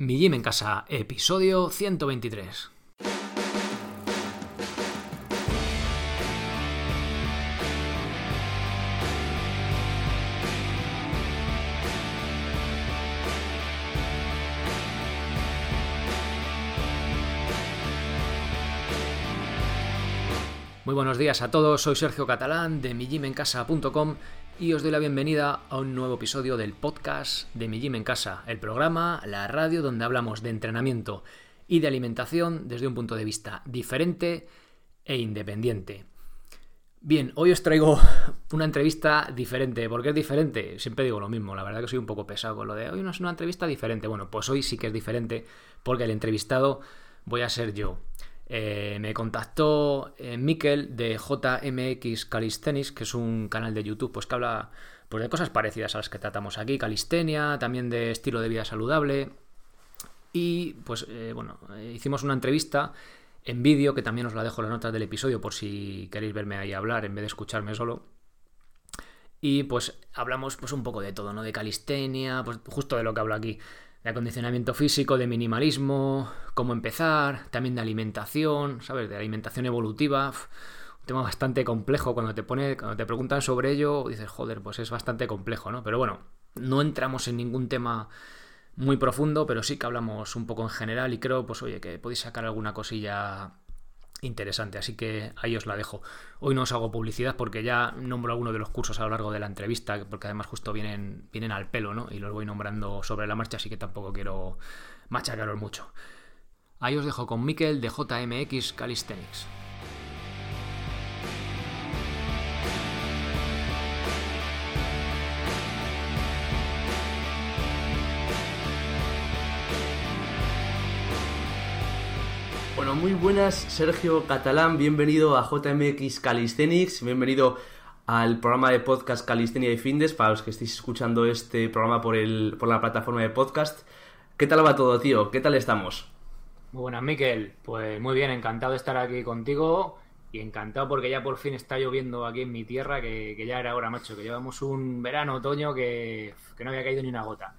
Mi Gym en Casa, episodio 123. Muy buenos días a todos, soy Sergio Catalán de mijimencasa.com y os doy la bienvenida a un nuevo episodio del podcast de Mi Gym en Casa, el programa, la radio donde hablamos de entrenamiento y de alimentación desde un punto de vista diferente e independiente. Bien, hoy os traigo una entrevista diferente. ¿Por qué es diferente? Siempre digo lo mismo, la verdad que soy un poco pesado con lo de hoy no es una entrevista diferente. Bueno, pues hoy sí que es diferente porque el entrevistado voy a ser yo. Eh, me contactó eh, Miquel de JMX Calisthenics, que es un canal de YouTube pues, que habla pues, de cosas parecidas a las que tratamos aquí, calistenia, también de estilo de vida saludable. Y pues eh, bueno, hicimos una entrevista en vídeo, que también os la dejo en las notas del episodio por si queréis verme ahí hablar en vez de escucharme solo. Y pues hablamos pues un poco de todo, ¿no? De calistenia, pues justo de lo que hablo aquí de acondicionamiento físico, de minimalismo, cómo empezar, también de alimentación, ¿sabes? De alimentación evolutiva. un tema bastante complejo. Cuando te pone, cuando te preguntan sobre ello, dices, joder, pues es bastante complejo, ¿no? Pero bueno, no entramos en ningún tema muy profundo, pero sí que hablamos un poco en general y creo, pues oye, que podéis sacar alguna cosilla interesante, así que ahí os la dejo. Hoy no os hago publicidad porque ya nombro algunos de los cursos a lo largo de la entrevista, porque además justo vienen, vienen al pelo, ¿no? Y los voy nombrando sobre la marcha, así que tampoco quiero machacaros mucho. Ahí os dejo con Miquel de JMX Calisthenics. Bueno, muy buenas, Sergio Catalán, bienvenido a JMX Calisthenics, bienvenido al programa de podcast Calistenia y Findes, para los que estéis escuchando este programa por, el, por la plataforma de podcast. ¿Qué tal va todo, tío? ¿Qué tal estamos? Muy buenas, Miquel. Pues muy bien, encantado de estar aquí contigo y encantado porque ya por fin está lloviendo aquí en mi tierra, que, ya era hora, macho, que llevamos un verano, otoño, que, no había caído ni una gota.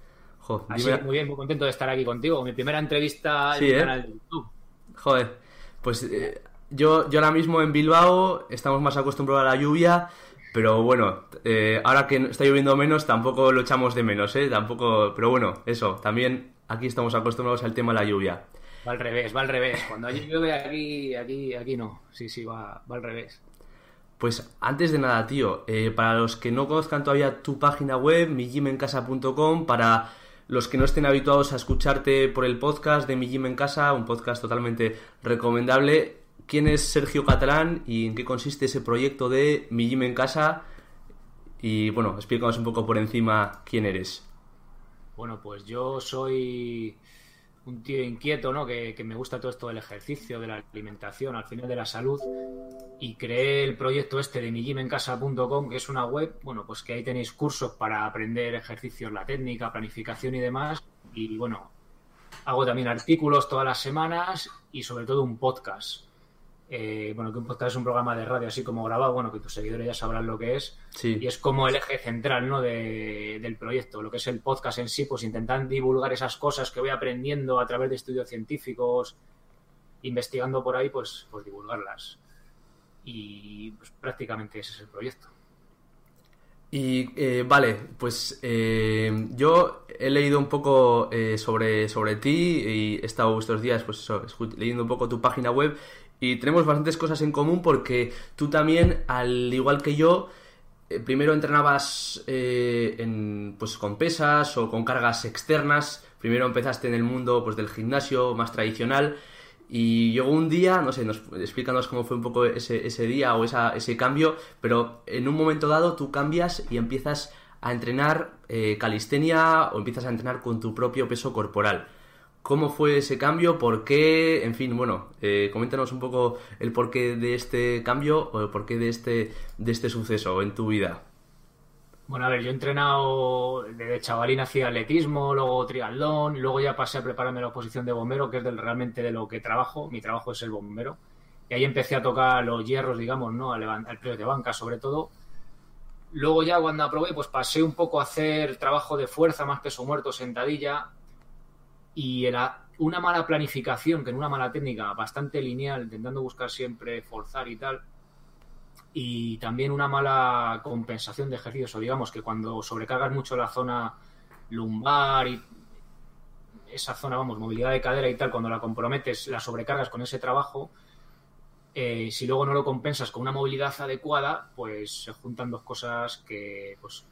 Así que muy bien, muy contento de estar aquí contigo. Mi primera entrevista en el ¿eh? canal de YouTube. Joder, pues eh, yo, yo ahora mismo en Bilbao estamos más acostumbrados a la lluvia, pero bueno, eh, ahora que está lloviendo menos tampoco lo echamos de menos, ¿eh? Tampoco, pero bueno, eso, también aquí estamos acostumbrados al tema de la lluvia. Va al revés, va al revés. Cuando llueve aquí, aquí, aquí no. Sí, sí, va, va al revés. Pues antes de nada, tío, eh, para los que no conozcan todavía tu página web, mijimencasa.com, para los que no estén habituados a escucharte por el podcast de Mi Gym en Casa, un podcast totalmente recomendable. ¿Quién es Sergio Catalán y en qué consiste ese proyecto de Mi Gym en Casa? Y bueno, explícanos un poco por encima quién eres. Bueno, pues yo soy un tío inquieto, ¿no? Que, me gusta todo esto del ejercicio, de la alimentación, al final de la salud. Y creé el proyecto este de mijimencasa.com, que es una web, bueno, pues que ahí tenéis cursos para aprender ejercicios, la técnica, planificación y demás. Y bueno, hago también artículos todas las semanas y sobre todo un podcast eh, bueno, que un podcast es un programa de radio así como grabado, bueno, que tus seguidores ya sabrán lo que es. Y es como el eje central, ¿no? del proyecto. Lo que es el podcast en sí, pues intentan divulgar esas cosas que voy aprendiendo a través de estudios científicos, investigando por ahí, pues, pues divulgarlas. Y pues, prácticamente ese es el proyecto. Y eh, vale, pues eh, yo he leído un poco sobre, sobre ti y he estado estos días pues leyendo un poco tu página web y tenemos bastantes cosas en común porque tú también, al igual que yo, eh, primero entrenabas eh, en, pues, con pesas o con cargas externas. Primero empezaste en el mundo pues, del gimnasio más tradicional. Y llegó un día, no sé, nos, explícanos cómo fue un poco ese, ese día o ese cambio, pero en un momento dado tú cambias y empiezas a entrenar eh, calistenia o empiezas a entrenar con tu propio peso corporal. ¿Cómo fue ese cambio? ¿Por qué? En fin, bueno, eh, coméntanos un poco el porqué de este cambio o el porqué de este, de este suceso en tu vida. Bueno, a ver, yo he entrenado desde chavalín hacía atletismo, luego triatlón, luego ya pasé a prepararme la oposición de bombero, que es del, realmente de lo que trabajo. Mi trabajo es el bombero. Y ahí empecé a tocar los hierros, digamos, ¿no? Al, precio de banca, sobre todo. Luego ya cuando aprobé, pues pasé un poco a hacer trabajo de fuerza, más peso muerto, sentadilla, y era una mala planificación, que en una mala técnica bastante lineal, intentando buscar siempre forzar y tal, y también una mala compensación de ejercicios, o digamos que cuando sobrecargas mucho la zona lumbar y esa zona, vamos, movilidad de cadera y tal, cuando la comprometes, la sobrecargas con ese trabajo, eh, si luego no lo compensas con una movilidad adecuada, pues se juntan dos cosas que, pues,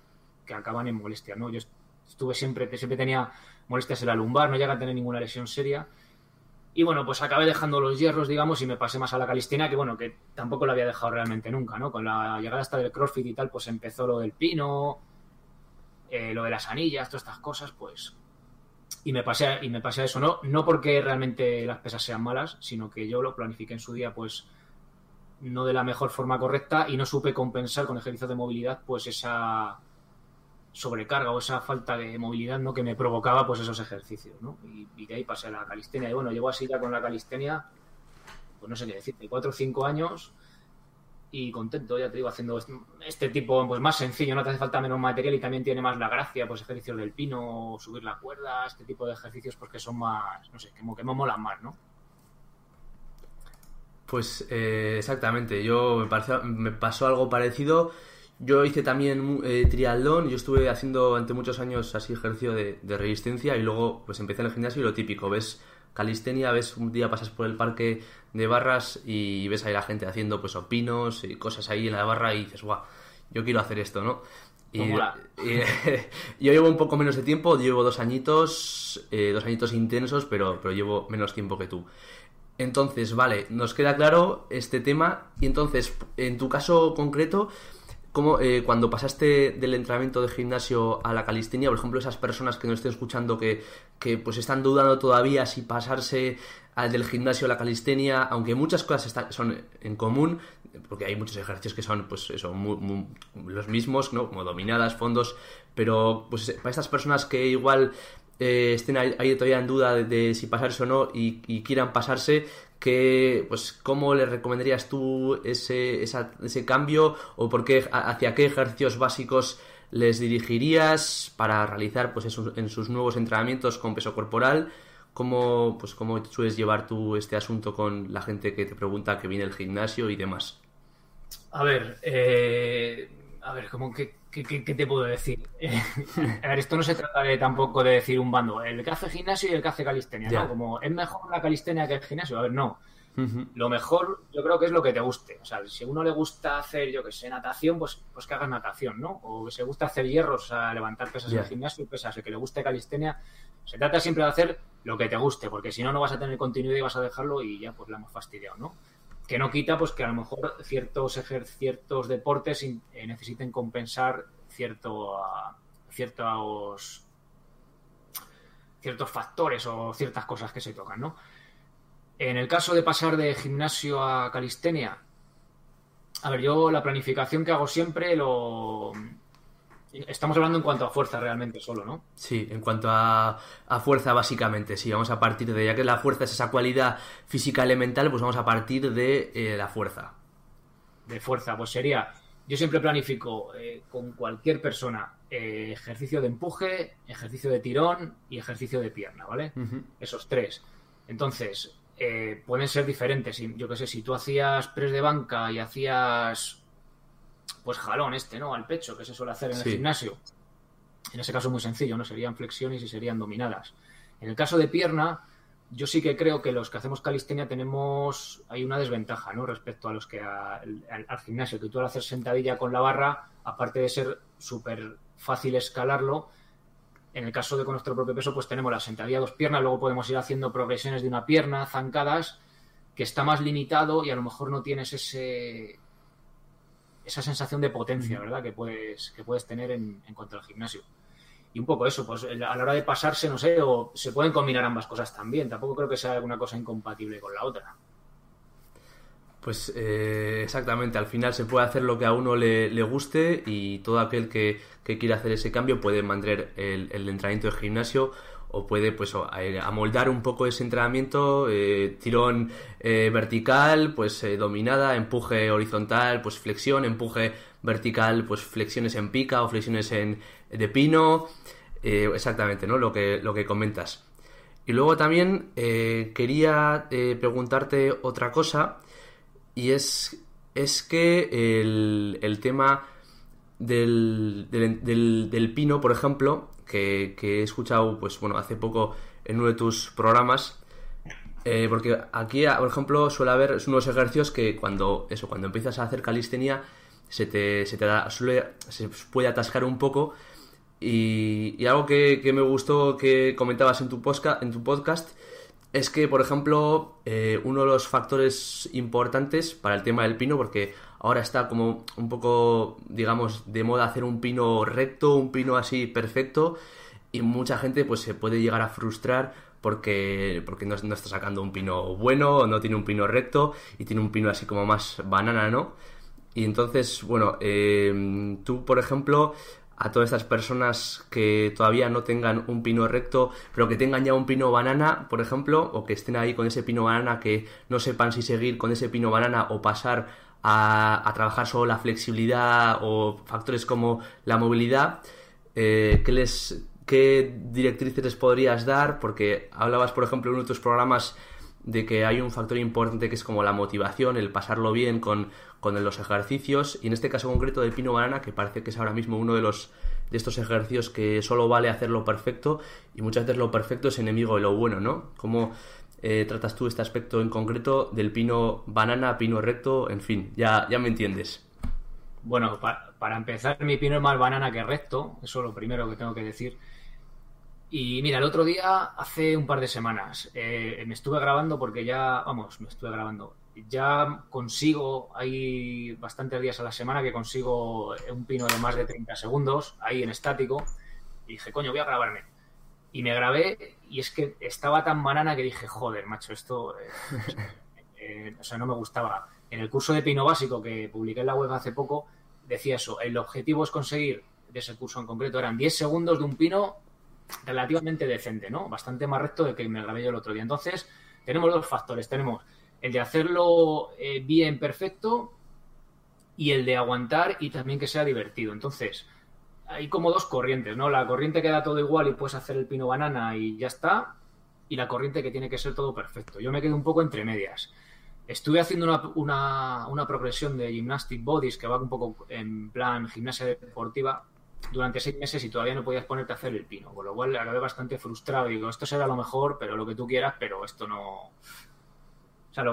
que acaban en molestia, ¿no? Yo estuve siempre, siempre tenía molestias en la lumbar, no llega a tener ninguna lesión seria. Y bueno, pues acabé dejando los hierros, digamos, y me pasé más a la calistenia, que bueno, que tampoco lo había dejado realmente nunca, ¿no? Con la llegada hasta del CrossFit y tal, pues empezó lo del pino, eh, lo de las anillas, todas estas cosas, pues y me pasé y me pasé a eso no no porque realmente las pesas sean malas sino que yo lo planifiqué en su día pues no de la mejor forma correcta y no supe compensar con ejercicios de movilidad pues esa sobrecarga o esa falta de movilidad no que me provocaba pues esos ejercicios no y, de ahí pasé a la calistenia y bueno llevo así ya con la calistenia pues no sé qué decirte cuatro o cinco años y contento, ya te digo, haciendo este tipo pues más sencillo, no te hace falta menos material y también tiene más la gracia, pues ejercicios del pino, subir la cuerda, este tipo de ejercicios pues que son más, no sé, que me molan más, ¿no? Pues eh, exactamente, yo me, pareció, me pasó algo parecido. Yo hice también eh, triatlón, yo estuve haciendo ante muchos años así ejercicio de, de, resistencia y luego pues empecé en el gimnasio y lo típico, ves calistenia, ves un día pasas por el parque de barras y ves ahí la gente haciendo pues opinos y cosas ahí en la barra y dices, guau, yo quiero hacer esto, ¿no? Y, yo llevo un poco menos de tiempo, llevo dos añitos, eh, dos añitos intensos, pero, pero llevo menos tiempo que tú. Entonces, vale, nos queda claro este tema y entonces, en tu caso concreto, como eh, cuando pasaste del entrenamiento de gimnasio a la calistenia, por ejemplo, esas personas que nos estén escuchando que, que pues están dudando todavía si pasarse al del gimnasio a la calistenia, aunque muchas cosas están, son en común, porque hay muchos ejercicios que son pues eso, los mismos, ¿no? Como dominadas, fondos, pero pues para estas personas que igual eh, estén ahí, todavía en duda de, si pasarse o no y, quieran pasarse, que, pues, ¿cómo le recomendarías tú ese, ese cambio o por qué, hacia qué ejercicios básicos les dirigirías para realizar pues, en sus nuevos entrenamientos con peso corporal? ¿Cómo, pues, ¿Cómo sueles llevar tú este asunto con la gente que te pregunta que viene el gimnasio y demás? A ver, eh, a ver, ¿cómo que ¿Qué, te puedo decir? a ver, esto no se trata de tampoco de decir un bando, el que hace gimnasio y el que hace calistenia, ¿no? Como es mejor la calistenia que el gimnasio. A ver, no. Lo mejor yo creo que es lo que te guste. O sea, si a uno le gusta hacer, yo que sé, natación, pues, pues que hagas natación, ¿no? O que se gusta hacer hierros, o sea, levantar pesas en el gimnasio, pesas, el que le guste calistenia. Se trata siempre de hacer lo que te guste, porque si no, no vas a tener continuidad y vas a dejarlo y ya pues la hemos fastidiado, ¿no? Que no quita pues que a lo mejor ciertos ciertos deportes eh, necesiten compensar cierto, ciertos ciertos factores o ciertas cosas que se tocan, ¿no? En el caso de pasar de gimnasio a calistenia, a ver, yo la planificación que hago siempre lo, Estamos hablando en cuanto a fuerza realmente solo, ¿no? Sí, en cuanto a, fuerza básicamente, sí, vamos a partir de, ya que la fuerza es esa cualidad física elemental, pues vamos a partir de eh, la fuerza. De fuerza, pues sería, yo siempre planifico eh, con cualquier persona eh, ejercicio de empuje, ejercicio de tirón y ejercicio de pierna, ¿vale? Esos tres. Entonces, pueden ser diferentes. Yo qué sé, si tú hacías press de banca y hacías pues jalón este, ¿no? Al pecho, que se suele hacer en el gimnasio. En ese caso muy sencillo, ¿no? Serían flexiones y serían dominadas. En el caso de pierna, yo sí que creo que los que hacemos calistenia tenemos, hay una desventaja, ¿no? Respecto a los que al, gimnasio, que tú al hacer sentadilla con la barra, aparte de ser súper fácil escalarlo, en el caso de con nuestro propio peso, pues tenemos la sentadilla dos piernas, luego podemos ir haciendo progresiones de una pierna, zancadas, que está más limitado y a lo mejor no tienes ese, esa sensación de potencia, ¿verdad? Que puedes, que puedes tener en, cuanto al gimnasio. Y un poco eso, pues a la hora de pasarse, no sé, o se pueden combinar ambas cosas también. Tampoco creo que sea alguna cosa incompatible con la otra. Pues eh, exactamente, al final se puede hacer lo que a uno le, guste y todo aquel que, que, quiera hacer ese cambio puede mantener el, el entrenamiento de gimnasio o puede pues amoldar un poco ese entrenamiento, eh, tirón eh, vertical, pues eh, dominada, empuje horizontal, pues flexión, empuje vertical, pues flexiones en pica o flexiones en de pino, exactamente, ¿no? Lo que, lo que comentas. Y luego también eh, quería eh, preguntarte otra cosa, y es, es que el, tema del, del, pino, por ejemplo, que, que, he escuchado, pues bueno, hace poco en uno de tus programas, eh, porque aquí, por ejemplo, suele haber unos ejercicios que cuando eso, cuando empiezas a hacer calistenia, se te, se te da, suele, se puede atascar un poco. Y, algo que, me gustó que comentabas en tu, podcast, en tu podcast es que, por ejemplo, eh, uno de los factores importantes para el tema del pino, porque ahora está como un poco, digamos, de moda hacer un pino recto, un pino así perfecto, y mucha gente pues se puede llegar a frustrar porque, porque no, está sacando un pino bueno, no tiene un pino recto y tiene un pino así como más banana, ¿no? Y entonces, bueno, eh, tú, por ejemplo, a todas estas personas que todavía no tengan un pino recto, pero que tengan ya un pino banana, por ejemplo, o que estén ahí con ese pino banana, que no sepan si seguir con ese pino banana o pasar a, trabajar solo la flexibilidad o factores como la movilidad, eh, ¿qué les, ¿Qué directrices les podrías dar? Porque hablabas, por ejemplo, en uno de tus programas de que hay un factor importante que es como la motivación, el pasarlo bien con, los ejercicios, y en este caso concreto del pino banana, que parece que es ahora mismo uno de los de estos ejercicios que solo vale hacerlo perfecto, y muchas veces lo perfecto es enemigo de lo bueno, ¿no? ¿Cómo eh, tratas tú este aspecto en concreto del pino banana, pino recto, en fin, ya, ya me entiendes? Bueno, para empezar, mi pino es más banana que recto, eso es lo primero que tengo que decir. Y mira, el otro día, hace un par de semanas, eh, me estuve grabando porque ya, vamos, me estuve grabando. Ya consigo, hay bastantes días a la semana que consigo un pino de más de 30 segundos ahí en estático. Y dije, coño, voy a grabarme. Y me grabé y es que estaba tan banana que dije, joder, macho, esto, eh, eh, o sea, no me gustaba. En el curso de pino básico que publiqué en la web hace poco, decía eso, el objetivo es conseguir, de ese curso en concreto, eran 10 segundos de un pino relativamente decente, ¿no? Bastante más recto de que me grabé yo el otro día. Entonces, tenemos dos factores. Tenemos el de hacerlo eh, bien, perfecto, y el de aguantar y también que sea divertido. Entonces, hay como dos corrientes, ¿no? La corriente que da todo igual y puedes hacer el pino banana y ya está, y la corriente que tiene que ser todo perfecto. Yo me quedo un poco entre medias. Estuve haciendo una, una, progresión de gymnastic bodies que va un poco en plan gimnasia deportiva durante seis meses y todavía no podías ponerte a hacer el pino, con lo cual acabé bastante frustrado. Digo, esto será lo mejor, pero lo que tú quieras, pero esto no. O sea,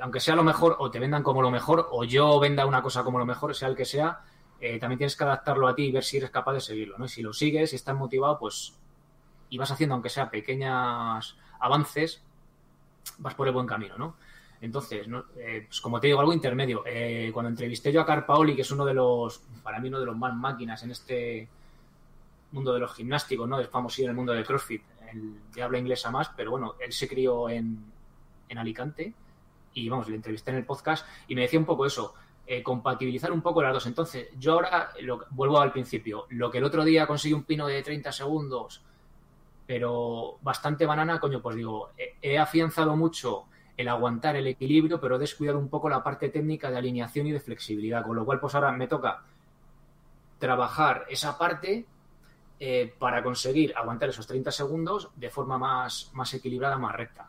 aunque sea lo mejor, o te vendan como lo mejor, o yo venda una cosa como lo mejor, sea el que sea, eh, también tienes que adaptarlo a ti y ver si eres capaz de seguirlo, ¿no? Si lo sigues y estás motivado, pues. y vas haciendo, aunque sea pequeños avances, vas por el buen camino, ¿no? Entonces, eh, pues como te digo, algo intermedio. Eh, cuando entrevisté yo a Carpaoli, que es uno de los, para mí, uno de los más máquinas en este mundo de los gimnásticos, ¿no? Es famoso en el mundo del CrossFit. Él ya habla inglés a más, pero bueno, él se crió en, en Alicante y vamos, le entrevisté en el podcast y me decía un poco eso, eh, compatibilizar un poco las dos. Entonces, yo ahora lo, vuelvo al principio. Lo que el otro día conseguí un pino de 30 segundos, pero bastante banana, coño, pues digo, he afianzado mucho el aguantar el equilibrio, pero he descuidado un poco la parte técnica de alineación y de flexibilidad, con lo cual pues ahora me toca trabajar esa parte eh, para conseguir aguantar esos 30 segundos de forma más, más equilibrada, más recta.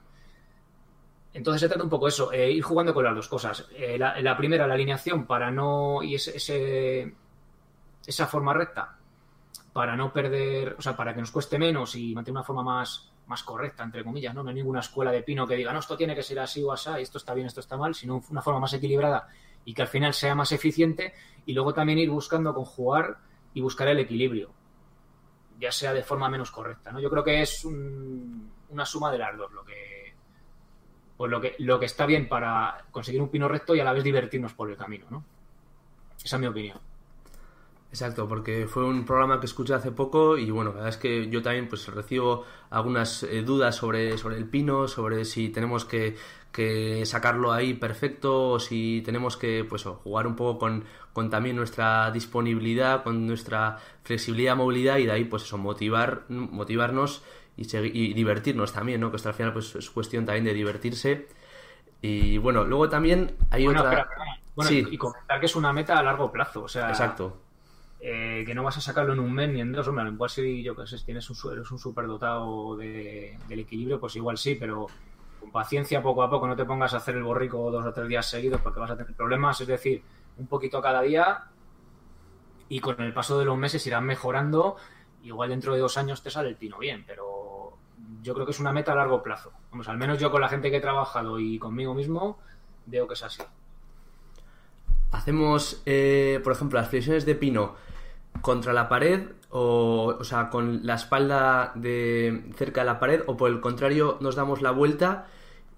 Entonces se trata un poco eso, eh, ir jugando con las dos cosas. Eh, la, primera, la alineación para no. y ese, esa forma recta, para no perder, o sea, para que nos cueste menos y mantener una forma más, más correcta, entre comillas, ¿no? No hay ninguna escuela de pino que diga, no, esto tiene que ser así o así, esto está bien, esto está mal, sino una forma más equilibrada y que al final sea más eficiente y luego también ir buscando conjugar y buscar el equilibrio, ya sea de forma menos correcta, ¿no? Yo creo que es una suma de las dos, lo que, pues lo que, lo que está bien para conseguir un pino recto y a la vez divertirnos por el camino, ¿no? Esa es mi opinión. Exacto, porque fue un programa que escuché hace poco y bueno, la verdad es que yo también pues recibo algunas eh, dudas sobre, sobre el pino, sobre si tenemos que, sacarlo ahí perfecto o si tenemos que pues jugar un poco con, con también nuestra disponibilidad, con nuestra flexibilidad, movilidad y de ahí pues eso, motivar, motivarnos y, y divertirnos también, ¿no? Que esto al final pues es cuestión también de divertirse. Y bueno, luego también hay otra... Bueno, y comentar que es una meta a largo plazo, o sea... Exacto. eh, que no vas a sacarlo en un mes ni en dos, hombre, igual si yo que sé, tienes un, eres un superdotado de, del equilibrio, pues igual sí, pero con paciencia poco a poco, no te pongas a hacer el borrico dos o tres días seguidos porque vas a tener problemas, es decir, un poquito cada día y con el paso de los meses irán mejorando, igual dentro de dos años te sale el pino bien, pero yo creo que es una meta a largo plazo. Al menos yo con la gente que he trabajado y conmigo mismo veo que es así. Hacemos, eh, por ejemplo, las flexiones de pino contra la pared o, o sea, con la espalda de cerca de la pared o por el contrario nos damos la vuelta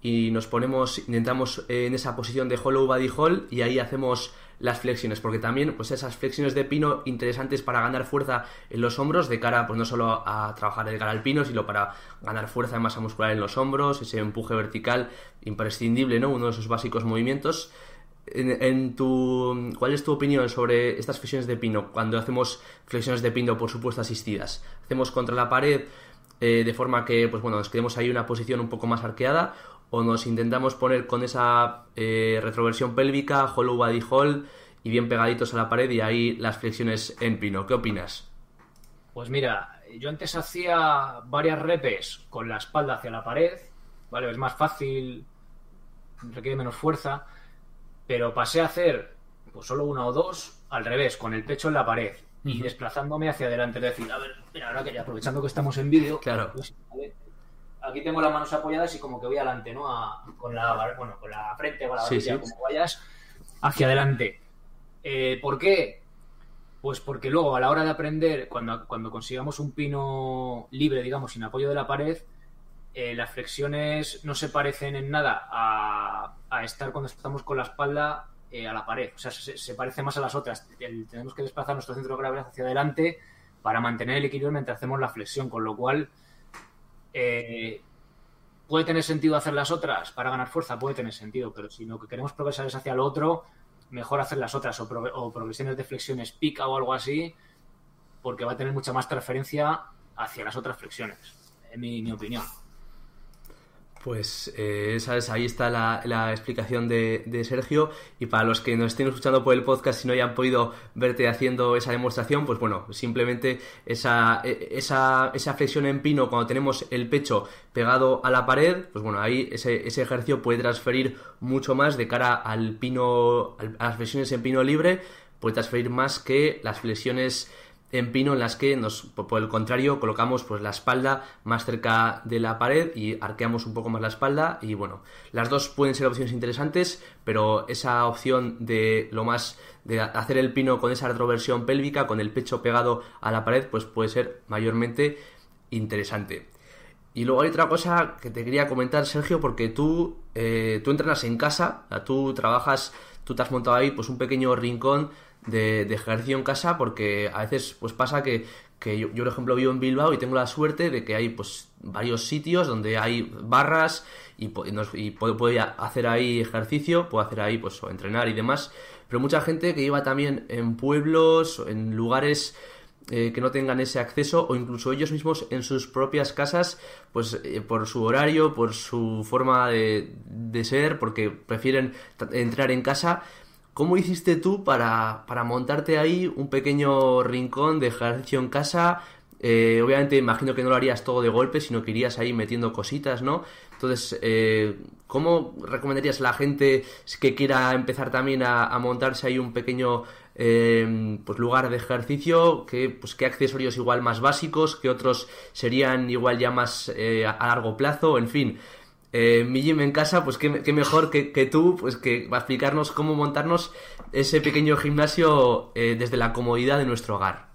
y nos ponemos, intentamos en esa posición de hollow body hold y ahí hacemos las flexiones, porque también pues esas flexiones de pino interesantes para ganar fuerza en los hombros de cara pues no solo a trabajar el cara al pino, sino para ganar fuerza de masa muscular en los hombros, ese empuje vertical imprescindible, ¿no? Uno de esos básicos movimientos. En, tu, ¿Cuál es tu opinión sobre estas flexiones de pino cuando hacemos flexiones de pino, por supuesto, asistidas? ¿Hacemos contra la pared eh, de forma que pues bueno, nos quedemos ahí en una posición un poco más arqueada o nos intentamos poner con esa eh, retroversión pélvica, hollow body hold y bien pegaditos a la pared y ahí las flexiones en pino? ¿Qué opinas? Pues mira, yo antes hacía varias repes con la espalda hacia la pared, ¿vale? Es más fácil, requiere menos fuerza pero pasé a hacer pues solo una o dos al revés, con el pecho en la pared y desplazándome hacia adelante. Es decir, a ver, mira, ahora que ya aprovechando que estamos en vídeo, claro. Pues, aquí tengo las manos apoyadas y como que voy adelante, ¿no? con la bueno, con la frente, con la barbilla, como vayas hacia adelante. Eh, ¿Por qué? Pues porque luego a la hora de aprender, cuando, cuando consigamos un pino libre, digamos, sin apoyo de la pared, eh, las flexiones no se parecen en nada a, estar cuando estamos con la espalda eh, a la pared. O sea, se, parece más a las otras. tenemos que desplazar nuestro centro de gravedad hacia adelante para mantener el equilibrio mientras hacemos la flexión, con lo cual eh, puede tener sentido hacer las otras para ganar fuerza, puede tener sentido, pero si lo que queremos progresar es hacia lo otro, mejor hacer las otras o, o progresiones de flexiones pica o algo así, porque va a tener mucha más transferencia hacia las otras flexiones, en mi opinión. Pues, eh, sabes, ahí está la, explicación de, Sergio. Y para los que nos estén escuchando por el podcast y no hayan podido verte haciendo esa demostración, pues bueno, simplemente esa, e, esa, esa flexión en pino cuando tenemos el pecho pegado a la pared, pues bueno, ahí ese, ese ejercicio puede transferir mucho más de cara al pino, a las flexiones en pino libre, puede transferir más que las flexiones en pino en las que nos, por el contrario, colocamos pues la espalda más cerca de la pared y arqueamos un poco más la espalda y bueno, las dos pueden ser opciones interesantes, pero esa opción de lo más de hacer el pino con esa retroversión pélvica, con el pecho pegado a la pared, pues puede ser mayormente interesante. Y luego hay otra cosa que te quería comentar, Sergio, porque tú, eh, tú entrenas en casa, tú trabajas, tú te has montado ahí pues un pequeño rincón de, ejercicio en casa porque a veces pues pasa que, yo, por ejemplo vivo en Bilbao y tengo la suerte de que hay pues varios sitios donde hay barras y, y puedo, hacer ahí ejercicio, puedo hacer ahí pues entrenar y demás, pero mucha gente que iba también en pueblos, en lugares eh, que no tengan ese acceso o incluso ellos mismos en sus propias casas, pues eh, por su horario, por su forma de, de ser, porque prefieren entrar en casa, ¿Cómo hiciste tú para, montarte ahí un pequeño rincón de ejercicio en casa? Eh, obviamente imagino que no lo harías todo de golpe, sino que irías ahí metiendo cositas, ¿no? Entonces, eh, ¿cómo recomendarías a la gente que quiera empezar también a, montarse ahí un pequeño eh, pues lugar de ejercicio? ¿Qué, pues, ¿Qué accesorios igual más básicos? ¿Qué otros serían igual ya más a largo plazo? En fin, eh, mi gym en casa, pues qué, mejor que, tú, pues que va a explicarnos cómo montarnos ese pequeño gimnasio eh, desde la comodidad de nuestro hogar.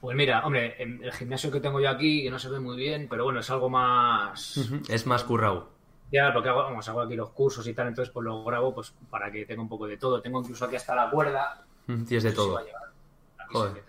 Pues mira, hombre, el gimnasio que tengo yo aquí, que no se ve muy bien, pero bueno, es algo más... Es más currado. Ya, porque hago, vamos, hago aquí los cursos y tal, entonces pues lo grabo pues para que tenga un poco de todo. Tengo incluso aquí hasta la cuerda. Tienes de todo. joder.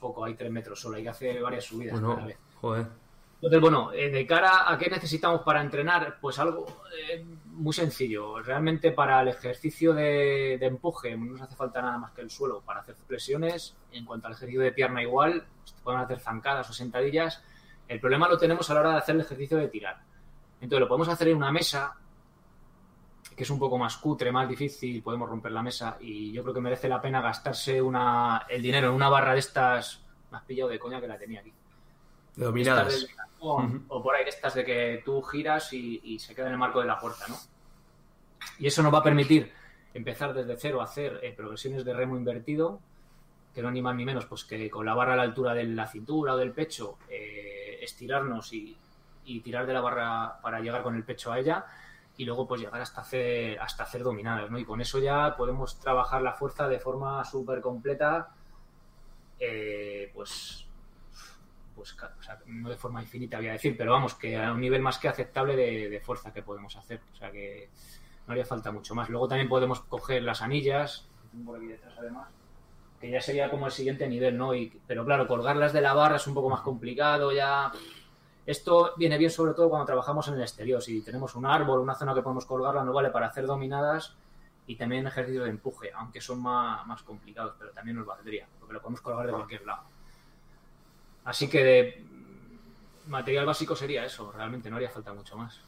poco, hay tres metros solo, hay que hacer varias subidas. Bueno, joder. Entonces, bueno, eh, de cara a qué necesitamos para entrenar, pues algo eh, muy sencillo. Realmente para el ejercicio de, empuje no nos hace falta nada más que el suelo para hacer flexiones. En cuanto al ejercicio de pierna igual, pues, podemos hacer zancadas o sentadillas. El problema lo tenemos a la hora de hacer el ejercicio de tirar. Entonces lo podemos hacer en una mesa que es un poco más cutre, más difícil, podemos romper la mesa y yo creo que merece la pena gastarse una, el dinero en una barra de estas, has pillado de coña que la tenía aquí. Dominadas. O por ahí estas de que tú giras y, se queda en el marco de la puerta, ¿no? Y eso nos va a permitir empezar desde cero a hacer eh, progresiones de remo invertido, que no ni más ni menos, pues que con la barra a la altura de la cintura o del pecho, eh, estirarnos y, y tirar de la barra para llegar con el pecho a ella y luego pues llegar hasta hacer, hasta hacer dominadas, ¿no? Y con eso ya podemos trabajar la fuerza de forma súper completa, eh, pues, pues no de forma infinita voy a decir, pero vamos, que a un nivel más que aceptable de, fuerza que podemos hacer, o sea que no haría falta mucho más. Luego también podemos coger las anillas, por aquí detrás además, que ya sería como el siguiente nivel, ¿no? Pero claro, colgarlas de la barra es un poco más complicado, ya esto viene bien sobre todo cuando trabajamos en el exterior. Si tenemos un árbol, una zona que podemos colgarla, no vale para hacer dominadas y también ejercicios de empuje, aunque son más, complicados, pero también nos valdría, porque lo podemos colgar de cualquier lado. Así que de material básico sería eso, realmente no haría falta mucho más.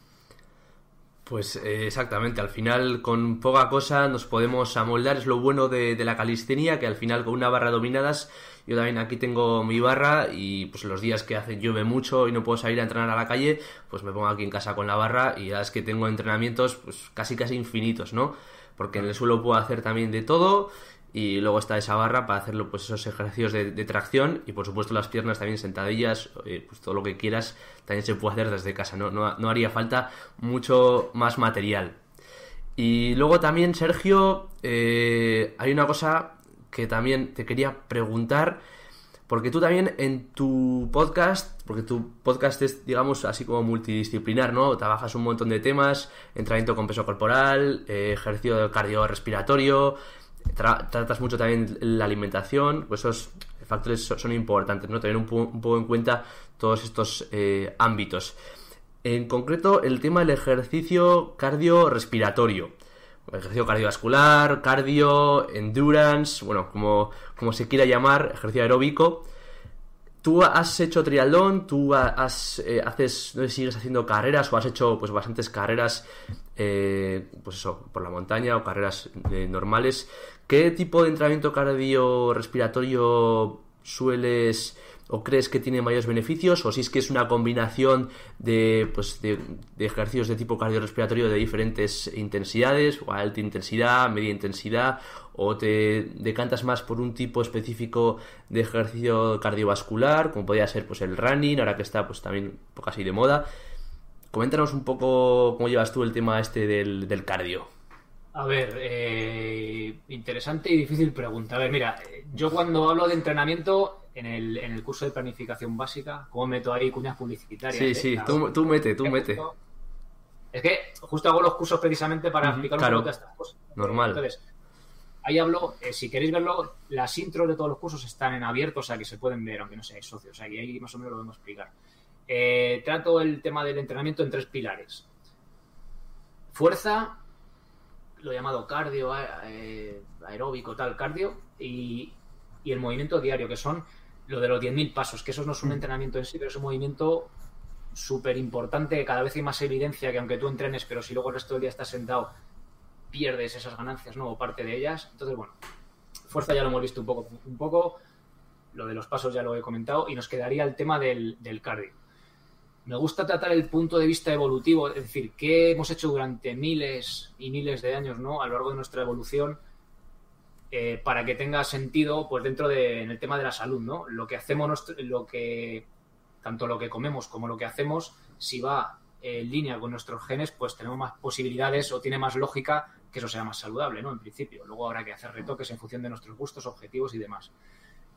Pues eh, exactamente, al final con poca cosa nos podemos amoldar, es lo bueno de, la calistenia, que al final con una barra dominadas yo también aquí tengo mi barra y pues los días que hace llueve mucho y no puedo salir a entrenar a la calle, pues me pongo aquí en casa con la barra y ya es que tengo entrenamientos pues casi casi infinitos, ¿no? Porque en el suelo puedo hacer también de todo y luego está esa barra para hacerlo pues esos ejercicios de, tracción y por supuesto las piernas también sentadillas eh, pues todo lo que quieras también se puede hacer desde casa no, no, haría falta mucho más material y luego también Sergio eh, hay una cosa que también te quería preguntar, porque tú también en tu podcast, porque tu podcast es, digamos, así como multidisciplinar, ¿no? Trabajas un montón de temas, entrenamiento con peso corporal, eh, ejercicio cardiorrespiratorio, tratas mucho también la alimentación, pues esos factores son importantes, ¿no? Tener un, poco en cuenta todos estos eh, ámbitos. En concreto, el tema del ejercicio cardiorrespiratorio ejercicio cardiovascular, cardio, endurance, bueno, como, como se quiera llamar, ejercicio aeróbico. Tú has hecho triatlón, tú has, eh, haces, no sigues haciendo carreras o has hecho pues bastantes carreras, eh, pues eso, por la montaña o carreras normales. ¿Qué tipo de entrenamiento cardiorrespiratorio sueles o crees que tiene mayores beneficios o si es que es una combinación de, pues, de, ejercicios de tipo cardiorrespiratorio de diferentes intensidades o alta intensidad, media intensidad o te decantas más por un tipo específico de ejercicio cardiovascular como podría ser pues el running ahora que está pues también un poco así de moda. Coméntanos un poco cómo llevas tú el tema este del, del cardio a ver, eh, interesante y difícil pregunta. A ver, mira, yo cuando hablo de entrenamiento en el, en el curso de planificación básica, ¿cómo meto ahí cuñas publicitarias? Sí, eh? sí, tú, tú, mete, tú mete. es que justo hago los cursos precisamente para explicar un poco estas cosas. Normal. Entonces, ahí hablo, eh, si queréis verlo, las intros de todos los cursos están en abierto, o sea que se pueden ver, aunque no seáis socios, o sea que ahí más o menos lo a explicar. Trato el tema del entrenamiento en tres pilares. Fuerza, lo llamado cardio, aeróbico, tal, cardio, y, y el movimiento diario, que son lo de los 10.000 pasos, que eso no es un mm. entrenamiento en sí, pero es un movimiento súper importante, cada vez hay más evidencia que aunque tú entrenes, pero si luego el resto del día estás sentado, pierdes esas ganancias, ¿no? O parte de ellas. Entonces, bueno, fuerza ya lo hemos visto un poco, un poco, lo de los pasos ya lo he comentado, y nos quedaría el tema del, del cardio. Me gusta tratar el punto de vista evolutivo, es decir, qué hemos hecho durante miles y miles de años, ¿no? A lo largo de nuestra evolución, eh, para que tenga sentido, pues dentro de en el tema de la salud, ¿no? Lo que hacemos, lo que tanto lo que comemos como lo que hacemos, si va en línea con nuestros genes, pues tenemos más posibilidades o tiene más lógica que eso sea más saludable, ¿no? En principio. Luego habrá que hacer retoques en función de nuestros gustos, objetivos y demás.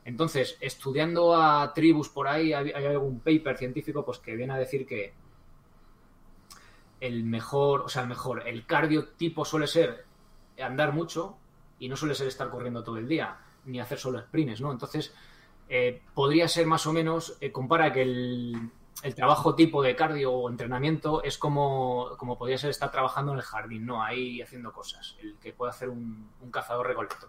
Entonces, estudiando a tribus por ahí, hay, algún paper científico pues que viene a decir que el mejor, o sea, el mejor, el cardio tipo suele ser andar mucho, y no suele ser estar corriendo todo el día, ni hacer solo sprints, ¿no? Entonces, eh, podría ser más o menos, eh, compara que el, trabajo tipo de cardio o entrenamiento es como, como podría ser estar trabajando en el jardín, ¿no? Ahí haciendo cosas, el que puede hacer un, un cazador recolector.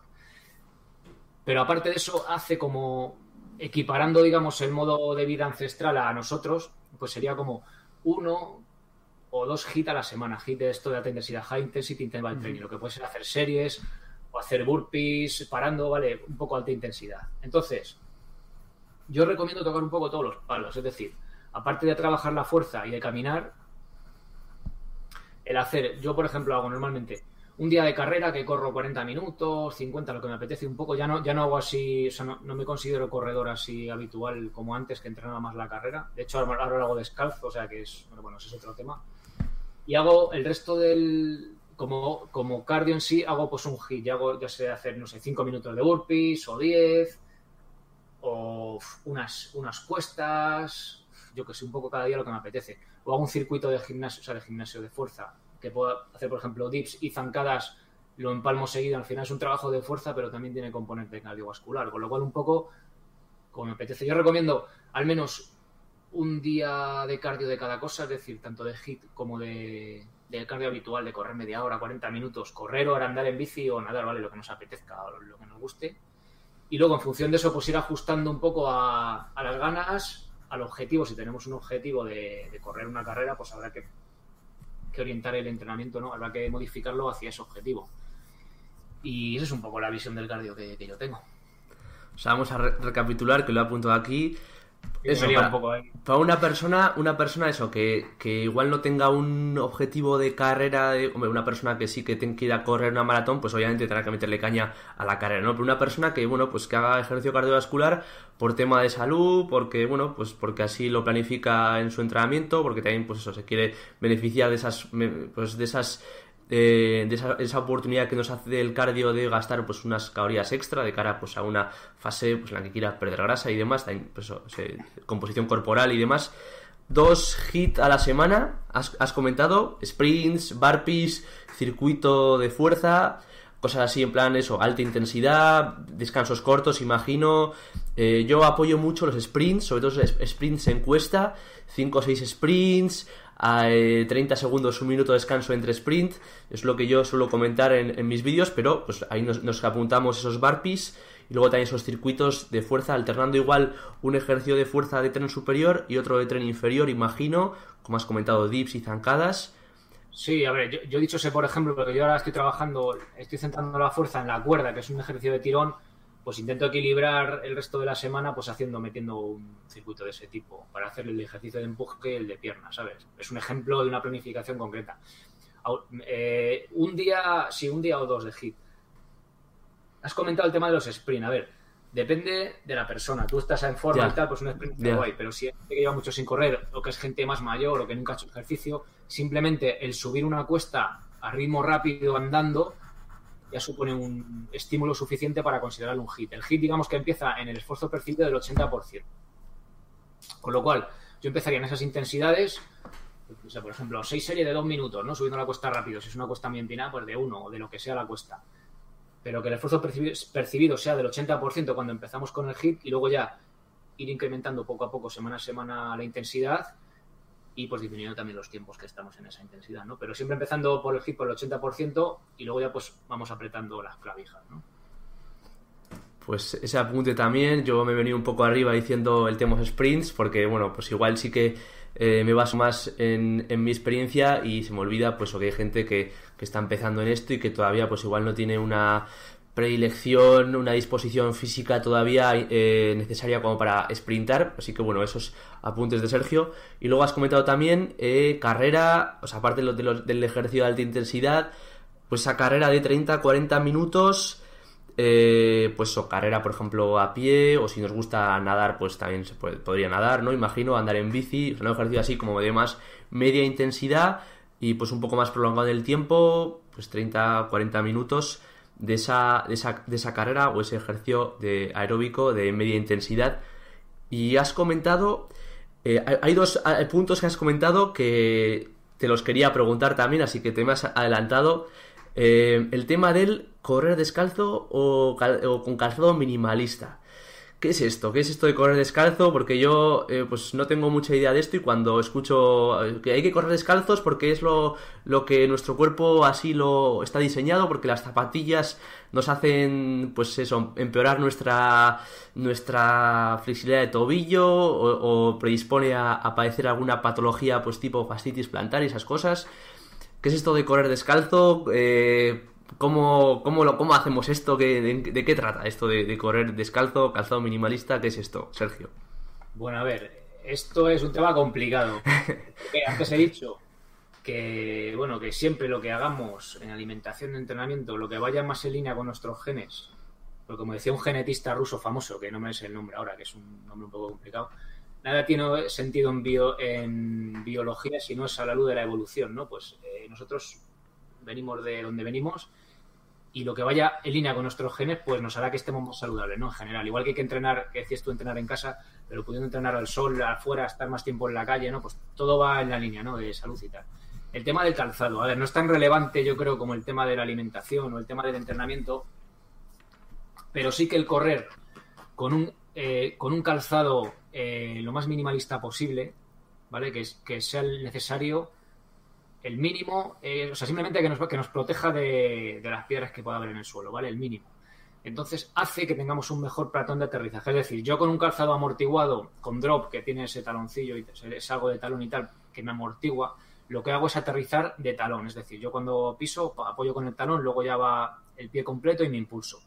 Pero aparte de eso, hace como equiparando, digamos, el modo de vida ancestral a nosotros, pues sería como uno o dos hits a la semana. Hit de esto de alta intensidad, high intensity interval training. Lo que puede ser hacer series o hacer burpees parando, ¿vale? Un poco alta intensidad. Entonces, yo recomiendo tocar un poco todos los palos. Es decir, aparte de trabajar la fuerza y de caminar, el hacer, yo por ejemplo hago normalmente un día de carrera que corro 40 minutos, 50, lo que me apetece un poco, ya no, ya no hago así, o sea, no, me considero corredor así habitual como antes, que entrenaba más la carrera. De hecho, ahora, lo hago descalzo, o sea que es, bueno, bueno, ese es otro tema. Y hago el resto del, como, como cardio en sí, hago pues un hit, ya hago, ya sé hacer, no sé, 5 minutos de burpees o 10, o unas, unas cuestas, yo que sé, un poco cada día lo que me apetece. O hago un circuito de gimnasio, o sea, de gimnasio de fuerza, que puedo hacer, por ejemplo, dips y zancadas, lo empalmo seguido. Al final es un trabajo de fuerza, pero también tiene componente cardiovascular, con lo cual un poco como me apetece. Yo recomiendo al menos un día de cardio de cada cosa, es decir, tanto de hit como de, cardio habitual, de correr media hora, 40 minutos, correr o andar en bici o nadar, ¿vale? Lo que nos apetezca o lo que nos guste. Y luego, en función de eso, pues ir ajustando un poco a, las ganas, al objetivo. Si tenemos un objetivo de correr una carrera, pues habrá que que orientar el entrenamiento, ¿no? Habrá que modificarlo hacia ese objetivo. Y esa es un poco la visión del cardio que, yo tengo. O sea, vamos a recapitular, que lo he apuntado aquí. Eso, para, un poco, para, una persona, una persona eso, que, que, igual no tenga un objetivo de carrera, de, hombre, una persona que sí que tenga que ir a correr una maratón, pues obviamente tendrá que meterle caña a la carrera, ¿no? Pero una persona que, bueno, pues que haga ejercicio cardiovascular por tema de salud, porque, bueno, pues porque así lo planifica en su entrenamiento, porque también, pues eso, se quiere beneficiar de esas, pues de esas de esa, oportunidad que nos hace el cardio de gastar pues unas calorías extra de cara pues a una fase pues, en la que quiera perder grasa y demás, pues, composición corporal y demás. Dos hits a la semana, has, comentado, sprints, burpees, circuito de fuerza, cosas así en plan eso, alta intensidad, descansos cortos, imagino. Eh, yo apoyo mucho los sprints, sobre todo sprints en cuesta, 5 o 6 sprints, a 30 segundos, un minuto de descanso entre sprint, es lo que yo suelo comentar en, mis vídeos, pero pues ahí nos, apuntamos esos burpees y luego también esos circuitos de fuerza, alternando igual un ejercicio de fuerza de tren superior y otro de tren inferior, imagino, como has comentado, dips y zancadas. Sí, a ver, yo, yo he dicho sé, por ejemplo, porque yo ahora estoy trabajando, estoy centrando la fuerza en la cuerda, que es un ejercicio de tirón, pues intento equilibrar el resto de la semana pues haciendo, metiendo un circuito de ese tipo para hacer el ejercicio de empuje y el de pierna, ¿sabes? Es un ejemplo de una planificación concreta. Eh, un día, sí, un día o dos de hit. Has comentado el tema de los sprint, a ver, depende de la persona. Tú estás en forma y tal, pues un sprint yeah. guay, pero si es gente que lleva mucho sin correr o que es gente más mayor o que nunca ha hecho ejercicio, simplemente el subir una cuesta a ritmo rápido andando ya supone un estímulo suficiente para considerarlo un hit. El hit, digamos que empieza en el esfuerzo percibido del 80%. Con lo cual, yo empezaría en esas intensidades, por ejemplo, seis series de dos minutos, ¿no? Subiendo la cuesta rápido. Si es una cuesta muy empinada, pues de uno o de lo que sea la cuesta. Pero que el esfuerzo percibido sea del 80% cuando empezamos con el hit y luego ya ir incrementando poco a poco, semana a semana, la intensidad y pues disminuyendo también los tiempos que estamos en esa intensidad, ¿no? Pero siempre empezando por el hit por el 80% y luego ya pues vamos apretando las clavijas, ¿no? Pues ese apunte también, yo me he venido un poco arriba diciendo el tema sprints, porque bueno, pues igual sí que eh, me baso más en, mi experiencia y se me olvida pues que hay gente que, que está empezando en esto y que todavía pues igual no tiene una predilección, una disposición física todavía eh, necesaria como para sprintar. Así que bueno, esos apuntes de Sergio. Y luego has comentado también eh, carrera, o sea, aparte de del ejercicio de alta intensidad, pues esa carrera de 30-40 minutos. Eh, pues o carrera, por ejemplo, a pie, o si nos gusta nadar, pues también se podría nadar, ¿no? Imagino andar en bici, un ejercicio así como de más media intensidad y pues un poco más prolongado en el tiempo, pues 30-40 minutos de esa, de esa, de esa carrera o ese ejercicio de aeróbico de media intensidad. Y has comentado, eh, hay dos puntos que has comentado que te los quería preguntar también, así que te me has adelantado. Eh, el tema del correr descalzo o, con calzado minimalista. ¿Qué es esto? ¿Qué es esto de correr descalzo? Porque yo eh, pues no tengo mucha idea de esto y cuando escucho eh, que hay que correr descalzos porque es lo, lo que nuestro cuerpo así lo está diseñado, porque las zapatillas nos hacen, pues eso, empeorar nuestra, nuestra flexibilidad de tobillo o, predispone a, padecer alguna patología pues tipo fascitis plantar y esas cosas. ¿Qué es esto de correr descalzo? Eh, ¿Cómo, cómo, lo, cómo hacemos esto? de, qué trata esto de, correr descalzo, calzado minimalista? ¿Qué es esto, Sergio? Bueno, a ver, esto es un tema complicado. antes he dicho que, bueno, que siempre lo que hagamos en alimentación de entrenamiento, lo que vaya más en línea con nuestros genes, porque como decía un genetista ruso famoso, que no me es el nombre ahora, que es un nombre un poco complicado, nada tiene sentido en, bio, en biología si no es a la luz de la evolución, ¿no? Pues eh, nosotros venimos de donde venimos y lo que vaya en línea con nuestros genes, pues nos hará que estemos más saludables, ¿no? En general, igual que hay que entrenar, que decías tú, entrenar en casa, pero pudiendo entrenar al sol, afuera, estar más tiempo en la calle, ¿no? Pues todo va en la línea, ¿no? De salud y tal. El tema del calzado, a ver, no es tan relevante, yo creo, como el tema de la alimentación o el tema del entrenamiento, pero sí que el correr con un, eh, con un calzado eh, lo más minimalista posible, ¿vale? Que, que sea el necesario el mínimo, eh, o sea, simplemente que nos, que nos proteja de, las piedras que pueda haber en el suelo, ¿vale? El mínimo. Entonces hace que tengamos un mejor platón de aterrizaje. Es decir, yo con un calzado amortiguado, con drop, que tiene ese taloncillo y es algo de talón y tal, que me amortigua, lo que hago es aterrizar de talón. Es decir, yo cuando piso, apoyo con el talón, luego ya va el pie completo y me impulso.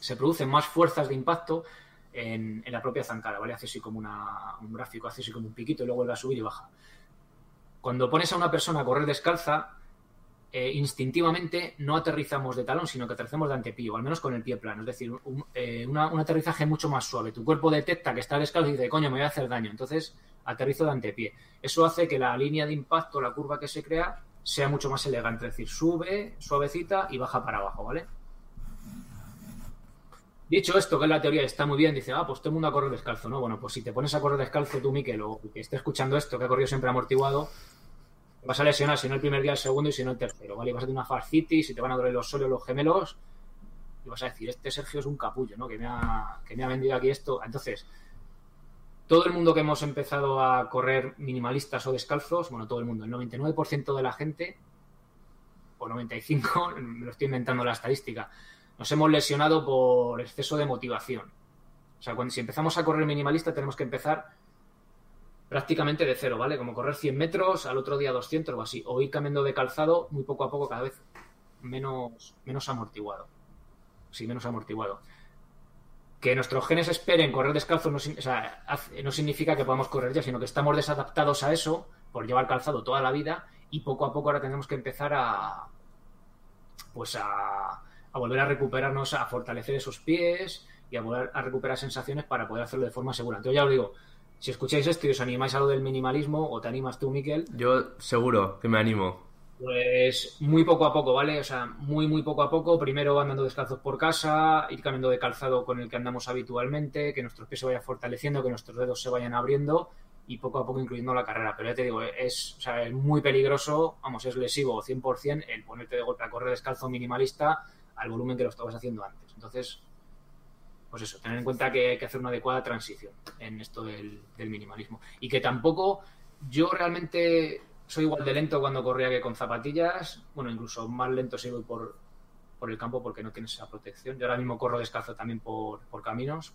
Se producen más fuerzas de impacto en, la propia zancada, ¿vale? Hace así como un gráfico, hace así como un piquito y luego vuelve a subir y baja. Cuando pones a una persona a correr descalza, eh, instintivamente no aterrizamos de talón, sino que aterrizamos de antepío, al menos con el pie plano. Es decir, un, eh, un aterrizaje mucho más suave. Tu cuerpo detecta que está descalzo y dice, coño, me voy a hacer daño. Entonces aterrizo de antepié. Eso hace que la línea de impacto, la curva que se crea, sea mucho más elegante. Es decir, sube suavecita y baja para abajo, ¿vale? Dicho esto, que es la teoría está muy bien, dice, ah, pues todo el mundo a correr descalzo, ¿no? Bueno, pues si te pones a correr descalzo tú, Miquel, o que esté escuchando esto, que ha corrido siempre amortiguado, vas a lesionar, si no el primer día, el segundo y si no el tercero, ¿vale? Y vas a tener una fascitis y te van a doler los sóleos, los gemelos, y vas a decir, este Sergio es un capullo, ¿no? Que me ha vendido aquí esto. Entonces, todo el mundo que hemos empezado a correr minimalistas o descalzos, bueno, todo el mundo, el 99% de la gente, o 95%, me lo estoy inventando la estadística, nos hemos lesionado por exceso de motivación. O sea, cuando si empezamos a correr minimalista tenemos que empezar prácticamente de cero, ¿vale? Como correr 100 metros, al otro día 200 o así, o ir cambiando de calzado muy poco a poco, cada vez menos, menos amortiguado. Sí, menos amortiguado. Que nuestros genes esperen correr descalzo no, no significa que podamos correr ya, sino que estamos desadaptados a eso por llevar calzado toda la vida y poco a poco ahora tenemos que empezar a pues a, a volver a recuperarnos, a fortalecer esos pies y a volver a recuperar sensaciones para poder hacerlo de forma segura. Entonces ya os digo, si escucháis esto y os animáis a lo del minimalismo, o te animas tú, Miquel. Yo seguro que me animo. Pues muy poco a poco, ¿vale? O sea, muy, muy poco a poco. Primero andando descalzos por casa, ir cambiando de calzado con el que andamos habitualmente, que nuestros pies se vayan fortaleciendo, que nuestros dedos se vayan abriendo y poco a poco incluyendo la carrera. Pero ya te digo, es, o sea, es muy peligroso, vamos, es lesivo 100% el ponerte de golpe a correr descalzo minimalista al volumen que lo estabas haciendo antes. Entonces, pues eso, tener en cuenta que hay que hacer una adecuada transición en esto del, minimalismo. Y que tampoco yo realmente soy igual de lento cuando corría que con zapatillas. Bueno, incluso más lento si voy por, por el campo porque no tienes esa protección. Yo ahora mismo corro descalzo también por, por caminos.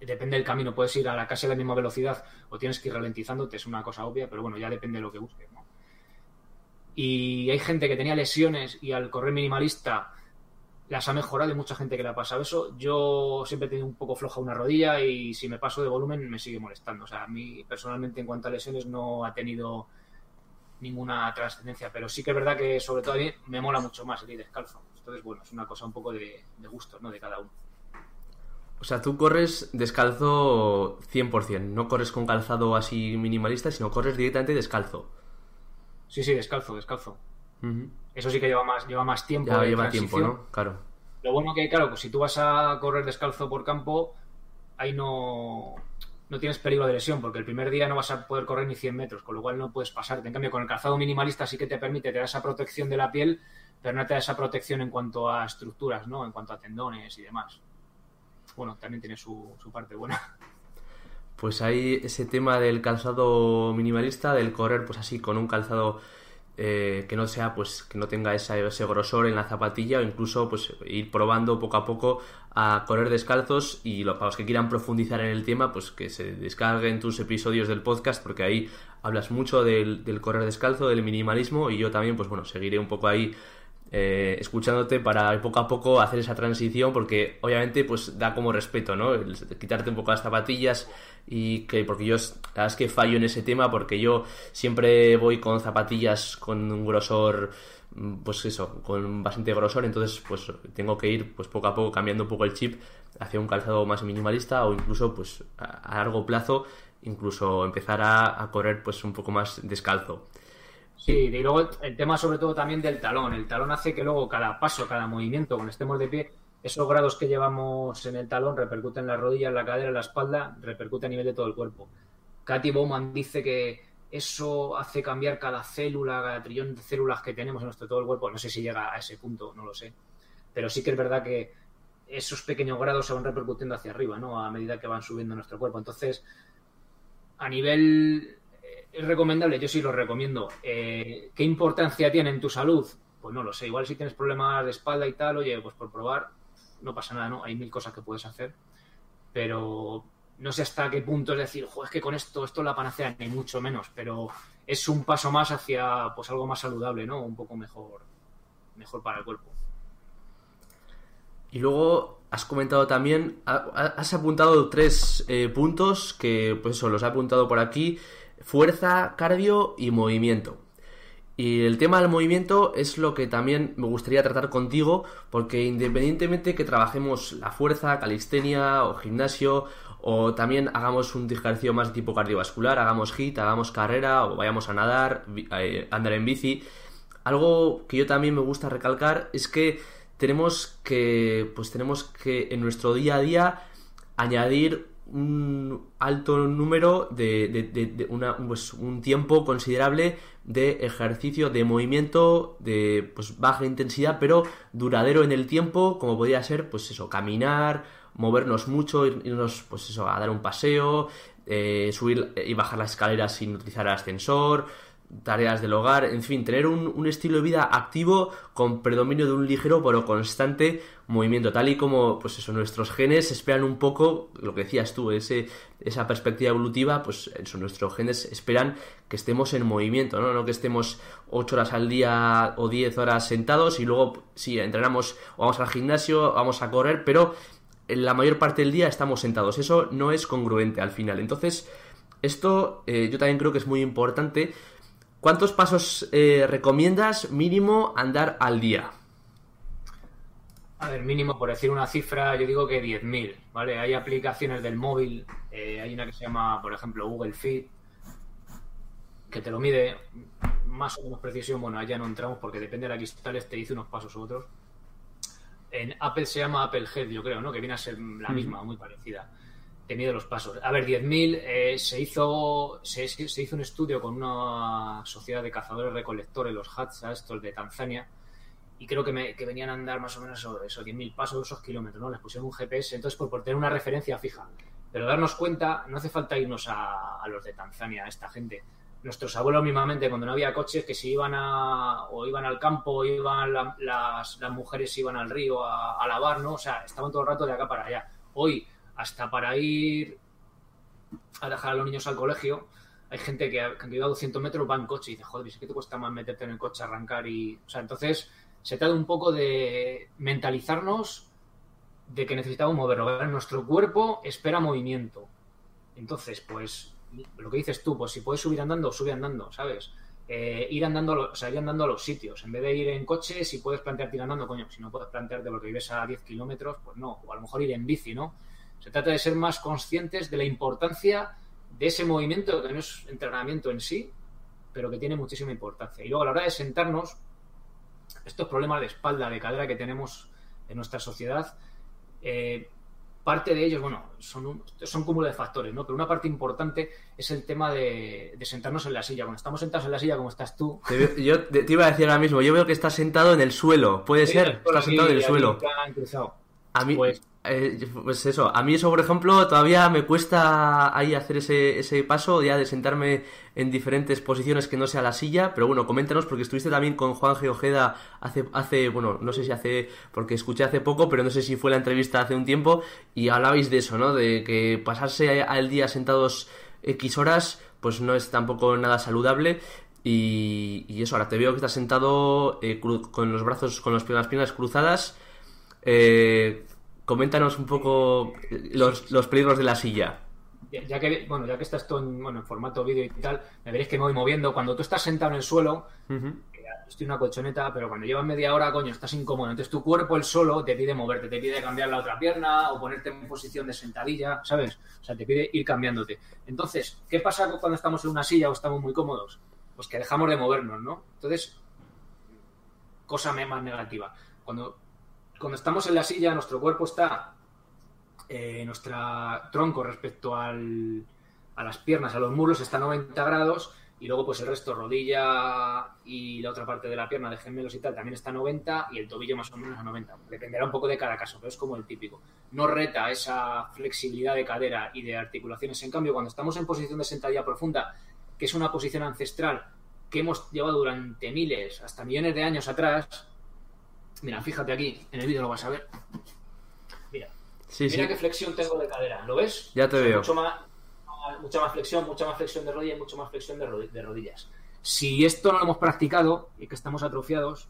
Depende del camino, puedes ir a la casi a la misma velocidad o tienes que ir ralentizándote, es una cosa obvia, pero bueno, ya depende de lo que busques. ¿no? Y hay gente que tenía lesiones y al correr minimalista las ha mejorado y mucha gente que le ha pasado eso. Yo siempre he tenido un poco floja una rodilla y si me paso de volumen me sigue molestando. O sea, a mí personalmente en cuanto a lesiones no ha tenido ninguna trascendencia, pero sí que es verdad que sobre todo a mí me mola mucho más el ir descalzo. Entonces, bueno, es una cosa un poco de, de gusto, ¿no? De cada uno. O sea, tú corres descalzo 100%, no corres con calzado así minimalista, sino corres directamente descalzo. Sí, sí, descalzo, descalzo. Eso sí que lleva más, lleva más tiempo. Ya lleva tiempo, ¿no? Claro. Lo bueno que, claro, pues si tú vas a correr descalzo por campo, ahí no, no tienes peligro de lesión, porque el primer día no vas a poder correr ni 100 metros, con lo cual no puedes pasarte. En cambio, con el calzado minimalista sí que te permite, te da esa protección de la piel, pero no te da esa protección en cuanto a estructuras, ¿no? En cuanto a tendones y demás. bueno, también tiene su, su parte buena. Pues hay ese tema del calzado minimalista, del correr pues así con un calzado eh, que no sea pues que no tenga ese grosor en la zapatilla o incluso pues ir probando poco a poco a correr descalzos y lo, para los que quieran profundizar en el tema pues que se descarguen tus episodios del podcast porque ahí hablas mucho del, del correr descalzo del minimalismo y yo también pues bueno seguiré un poco ahí eh, escuchándote para poco a poco hacer esa transición porque obviamente pues da como respeto, ¿no? quitarte un poco las zapatillas y que porque yo la verdad es que fallo en ese tema porque yo siempre voy con zapatillas con un grosor pues eso, con bastante grosor, entonces pues tengo que ir pues poco a poco cambiando un poco el chip hacia un calzado más minimalista o incluso pues a, largo plazo incluso empezar a, a correr pues un poco más descalzo. Sí, y luego el tema sobre todo también del talón. El talón hace que luego cada paso, cada movimiento, cuando estemos de pie, esos grados que llevamos en el talón repercuten en la rodilla, en la cadera, en la espalda, repercute a nivel de todo el cuerpo. Katy Bowman dice que eso hace cambiar cada célula, cada trillón de células que tenemos en nuestro todo el cuerpo. No sé si llega a ese punto, no lo sé. Pero sí que es verdad que esos pequeños grados se van repercutiendo hacia arriba, ¿no? A medida que van subiendo nuestro cuerpo. Entonces, a nivel es recomendable, yo sí lo recomiendo. Eh, ¿Qué importancia tiene en tu salud? Pues no lo sé. Igual si tienes problemas de espalda y tal, oye, pues por probar, no pasa nada, ¿no? Hay mil cosas que puedes hacer. Pero no sé hasta qué punto es decir, es que con esto, esto es la panacea, ni mucho menos. Pero es un paso más hacia pues algo más saludable, ¿no? Un poco mejor, mejor para el cuerpo. Y luego has comentado también, has apuntado tres eh, puntos que, pues eso, los he apuntado por aquí fuerza, cardio y movimiento. Y el tema del movimiento es lo que también me gustaría tratar contigo, porque independientemente que trabajemos la fuerza, calistenia o gimnasio, o también hagamos un ejercicio más de tipo cardiovascular, hagamos hit, hagamos carrera, o vayamos a nadar, eh, andar en bici, algo que yo también me gusta recalcar es que tenemos que, pues tenemos que en nuestro día a día añadir un alto número de, de, pues, un tiempo considerable de ejercicio de movimiento de pues, baja intensidad pero duradero en el tiempo como podría ser pues eso caminar movernos mucho irnos pues eso a dar un paseo eh, subir y bajar las escaleras sin utilizar ascensor tareas del hogar, en fin, tener un, estilo de vida activo con predominio de un ligero pero constante movimiento, tal y como pues eso, nuestros genes esperan un poco, lo que decías tú, ese, esa perspectiva evolutiva, pues eso, nuestros genes esperan que estemos en movimiento, ¿no? No que estemos 8 horas al día o 10 horas sentados y luego sí, entrenamos o vamos al gimnasio, vamos a correr, pero en la mayor parte del día estamos sentados. Eso no es congruente al final. Entonces, esto eh, yo también creo que es muy importante ¿Cuántos pasos eh, recomiendas mínimo andar al día? A ver, mínimo, por decir una cifra, yo digo que 10.000, ¿vale? Hay aplicaciones del móvil, eh, hay una que se llama, por ejemplo, Google Fit, que te lo mide más o menos precisión. Bueno, allá no entramos porque depende de la cristales, te dice unos pasos u otros. En Apple se llama Apple Head, yo creo, ¿no? Que viene a ser la misma, muy parecida tenido los pasos. A ver, 10.000 eh, se, hizo, se, hizo un estudio con una sociedad de cazadores recolectores, los Hatsa, estos de Tanzania, y creo que, me, que venían a andar más o menos esos 10.000 pasos, esos kilómetros, ¿no? Les pusieron un GPS, entonces por, tener una referencia fija. Pero darnos cuenta, no hace falta irnos a, los de Tanzania, a esta gente. Nuestros abuelos mismamente, cuando no había coches, que si iban a, o iban al campo, iban las, las mujeres iban al río a, a lavar, ¿no? O sea, estaban todo el rato de acá para allá. Hoy hasta para ir a dejar a los niños al colegio, hay gente que, que 200 metros va en coche y dice, joder, ¿es que te cuesta más meterte en el coche, arrancar y... O sea, entonces se trata un poco de mentalizarnos de que necesitamos moverlo. Nuestro cuerpo espera movimiento. Entonces, pues, lo que dices tú, pues si puedes subir andando, sube andando, ¿sabes? Eh, ir andando, o sea, ir andando a los sitios. En vez de ir en coche, si puedes plantearte ir andando, coño, si no puedes plantearte porque vives a 10 kilómetros, pues no. O a lo mejor ir en bici, ¿no? Se trata de ser más conscientes de la importancia de ese movimiento, que no es entrenamiento en sí, pero que tiene muchísima importancia. Y luego a la hora de sentarnos, estos problemas de espalda, de cadera que tenemos en nuestra sociedad, eh, parte de ellos, bueno, son un, son cúmulo de factores, ¿no? Pero una parte importante es el tema de, sentarnos en la silla. Cuando estamos sentados en la silla, como estás tú. yo te, iba a decir ahora mismo, yo veo que estás sentado en el suelo. ¿Puede ser? Estás sentado en el suelo. A mí, pues, eh, pues eso, a mí eso, por ejemplo, todavía me cuesta ahí hacer ese, ese paso ya de sentarme en diferentes posiciones que no sea la silla, pero bueno, coméntanos porque estuviste también con Juan Geojeda hace, hace, bueno, no sé si hace, porque escuché hace poco, pero no sé si fue la entrevista hace un tiempo y hablabais de eso, ¿no? De que pasarse al día sentados X horas, pues no es tampoco nada saludable. Y, y eso, ahora te veo que estás sentado eh, con los brazos, con las piernas cruzadas. Eh, coméntanos un poco los, los peligros de la silla. Ya que, bueno, ya que estás todo en, bueno, en formato vídeo y tal, me veréis que me voy moviendo. Cuando tú estás sentado en el suelo, estoy en una colchoneta, pero cuando llevas media hora, coño, estás incómodo. Entonces tu cuerpo, el solo, te pide moverte, te pide cambiar la otra pierna o ponerte en posición de sentadilla, ¿sabes? O sea, te pide ir cambiándote. Entonces, ¿qué pasa cuando estamos en una silla o estamos muy cómodos? Pues que dejamos de movernos, ¿no? Entonces, cosa más negativa. Cuando cuando estamos en la silla, nuestro cuerpo está, eh, nuestro tronco respecto al, a las piernas, a los muslos, está a 90 grados y luego pues el resto, rodilla y la otra parte de la pierna de gemelos y tal, también está a 90 y el tobillo más o menos a 90. Dependerá un poco de cada caso, pero es como el típico. No reta esa flexibilidad de cadera y de articulaciones. En cambio, cuando estamos en posición de sentadilla profunda, que es una posición ancestral que hemos llevado durante miles, hasta millones de años atrás, Mira, fíjate aquí, en el vídeo lo vas a ver. Mira, mira qué flexión tengo de cadera, ¿lo ves? Ya te veo. Mucho más, mucha más flexión, mucha más flexión de rodillas y mucha más flexión de, rodillas. Si esto no lo hemos practicado y que estamos atrofiados,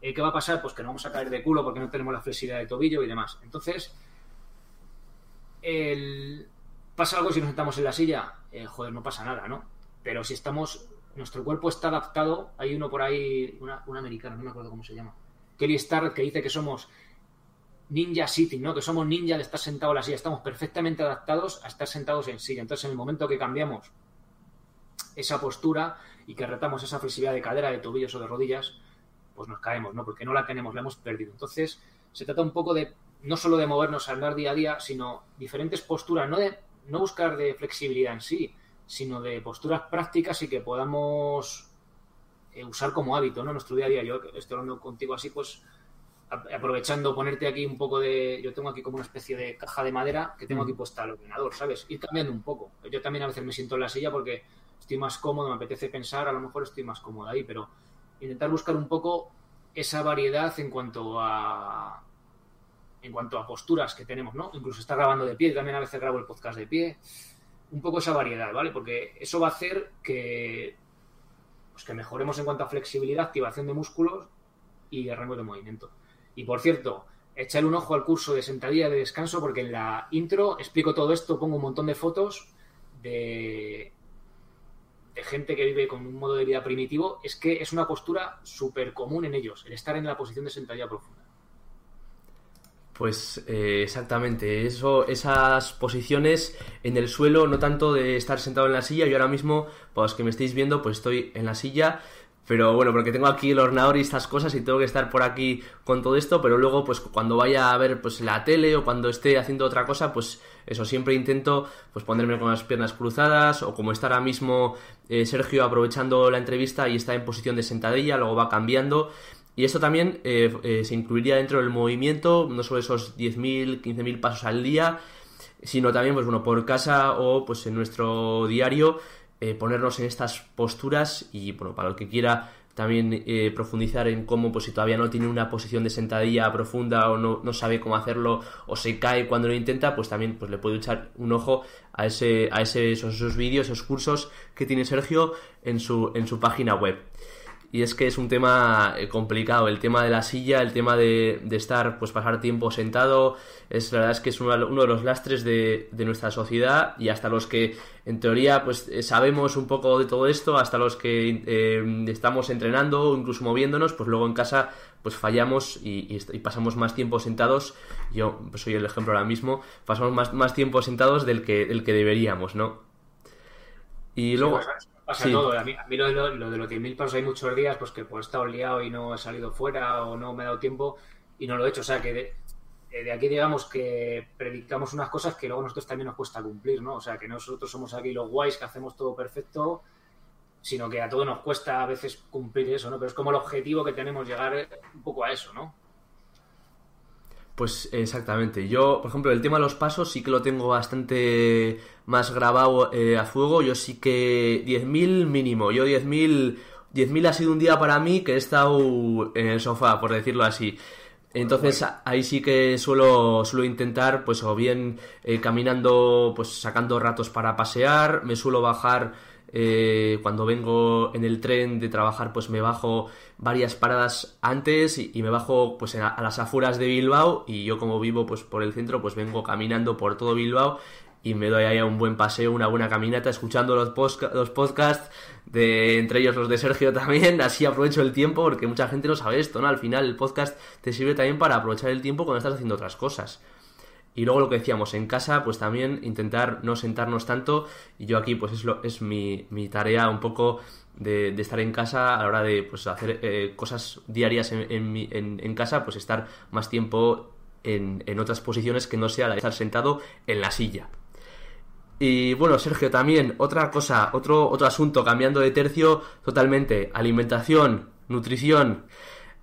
eh, ¿qué va a pasar? Pues que no vamos a caer de culo porque no tenemos la flexibilidad de tobillo y demás. Entonces, ¿pasa algo si nos sentamos en la silla? Eh, joder, no pasa nada, ¿no? Pero si estamos, nuestro cuerpo está adaptado, hay uno por ahí, una, una americana, no me acuerdo cómo se llama Kelly Starrett que dice que somos ninja sitting, ¿no? Que somos ninja de estar sentado en la silla. Estamos perfectamente adaptados a estar sentados en silla. Entonces, en el momento que cambiamos esa postura y que retamos esa flexibilidad de cadera, de tobillos o de rodillas, pues nos caemos, ¿no? Porque no la tenemos, la hemos perdido. Entonces, se trata un poco de no solo de movernos a andar día a día, sino diferentes posturas, no de no buscar de flexibilidad en sí, sino de posturas prácticas y que podamos eh, usar como hábito, ¿no? Nuestro día a día. Yo estoy hablando contigo así, pues aprovechando ponerte aquí un poco de. Yo tengo aquí como una especie de caja de madera que tengo aquí puesta al ordenador, ¿sabes? Ir cambiando un poco. Yo también a veces me siento en la silla porque estoy más cómodo, me apetece pensar, a lo mejor estoy más cómodo ahí, pero intentar buscar un poco esa variedad en cuanto a en cuanto a posturas que tenemos, ¿no? Incluso estar grabando de pie, también a veces grabo el podcast de pie, un poco esa variedad, ¿vale? Porque eso va a hacer que pues que mejoremos en cuanto a flexibilidad, activación de músculos y rango de movimiento. Y por cierto, echar un ojo al curso de sentadilla de descanso porque en la intro explico todo esto, pongo un montón de fotos de, de gente que vive con un modo de vida primitivo. Es que es una postura súper común en ellos, el estar en la posición de sentadilla profunda. Pues eh, exactamente, eso, esas posiciones en el suelo, no tanto de estar sentado en la silla, yo ahora mismo, pues que me estéis viendo, pues estoy en la silla, pero bueno, porque tengo aquí el ordenador y estas cosas y tengo que estar por aquí con todo esto, pero luego pues cuando vaya a ver pues la tele o cuando esté haciendo otra cosa, pues eso, siempre intento pues ponerme con las piernas cruzadas o como está ahora mismo eh, Sergio aprovechando la entrevista y está en posición de sentadilla, luego va cambiando y esto también eh, eh, se incluiría dentro del movimiento, no solo esos 10.000, 15.000 pasos al día, sino también, pues bueno, por casa o pues en nuestro diario, eh, ponernos en estas posturas y, bueno, para el que quiera también profundizar en cómo, pues si todavía no tiene una posición de sentadilla profunda o no, no, sabe cómo hacerlo o se cae cuando lo intenta, pues también pues le puede echar un ojo a ese, a esos, esos vídeos, esos cursos que tiene Sergio en su, en su página web y es que es un tema eh, complicado, el tema de la silla, el tema de, estar, pues pasar tiempo sentado, es la verdad es que es uno, de los lastres de, nuestra sociedad. Y hasta los que en teoría pues eh, sabemos un poco de todo esto, hasta los que eh, estamos entrenando o incluso moviéndonos, pues luego en casa pues fallamos y, pasamos más tiempo sentados, yo pues soy el ejemplo ahora mismo, pasamos más, más tiempo sentados del que, del que deberíamos, ¿no? Y luego... Pasa todo. A mí, lo, de lo, de los 10.000 pasos hay muchos días pues que pues, he estado liado y no he salido fuera o no me he dado tiempo y no lo he hecho. O sea que de, eh, aquí digamos que predicamos unas cosas que luego nosotros también nos cuesta cumplir, ¿no? O sea que nosotros somos aquí los guays que hacemos todo perfecto, sino que a todos nos cuesta a veces cumplir eso, ¿no? Pero es como el objetivo que tenemos, llegar un poco a eso, ¿no? Pues exactamente. Yo, por ejemplo, el tema de los pasos sí que lo tengo bastante más grabado eh, a fuego. Yo sí que 10.000 mínimo. Yo 10.000... 10.000 ha sido un día para mí que he estado en el sofá, por decirlo así. Entonces ahí sí que suelo, suelo intentar, pues o bien eh, caminando, pues sacando ratos para pasear, me suelo bajar eh, cuando vengo en el tren de trabajar, pues me bajo varias paradas antes y, me bajo pues a, las afueras de Bilbao y yo como vivo pues por el centro, pues vengo caminando por todo Bilbao y me doy ahí un buen paseo, una buena caminata, escuchando los, los podcasts, de, entre ellos los de Sergio también, así aprovecho el tiempo, porque mucha gente no sabe esto, ¿no? Al final el podcast te sirve también para aprovechar el tiempo cuando estás haciendo otras cosas. Y luego lo que decíamos, en casa, pues también intentar no sentarnos tanto. Y yo aquí, pues es, lo, es mi, tarea un poco de, estar en casa a la hora de pues, hacer eh, cosas diarias en, en, en, casa, pues estar más tiempo en, en otras posiciones que no sea la de estar sentado en la silla. Y bueno, Sergio, también otra cosa, otro, otro asunto, cambiando de tercio totalmente, alimentación, nutrición,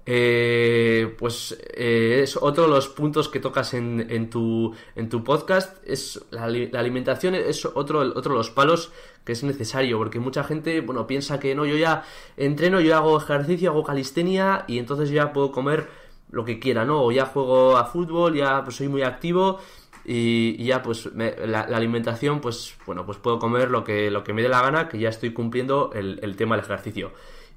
eh, pues eh, es otro de los puntos que tocas en, en, tu, en tu podcast, es la, alimentación es otro, otro de los palos que es necesario, porque mucha gente, bueno, piensa que no, yo ya entreno, yo hago ejercicio, hago calistenia y entonces ya puedo comer lo que quiera, ¿no? O ya juego a fútbol, ya pues soy muy activo y, ya pues la, alimentación pues bueno pues puedo comer lo que, lo que me dé la gana que ya estoy cumpliendo el, tema del ejercicio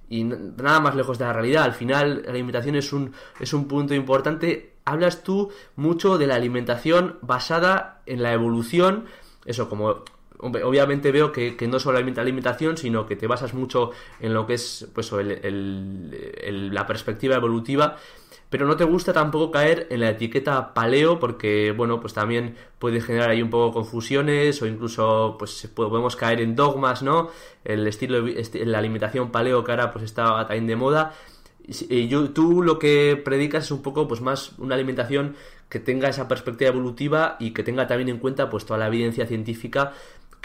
y nada más lejos de la realidad. Al final la alimentación es un, es un punto importante. Hablas tú mucho de la alimentación basada en la evolución. Eso como obviamente veo que, no solo la alimentación, sino que te basas mucho en lo que es pues, la perspectiva evolutiva pero no te gusta tampoco caer en la etiqueta paleo porque, bueno, pues también puede generar ahí un poco confusiones o incluso pues podemos caer en dogmas, ¿no? El estilo, la alimentación paleo que ahora pues está también de moda. Y tú lo que predicas es un poco pues más una alimentación que tenga esa perspectiva evolutiva y que tenga también en cuenta pues toda la evidencia científica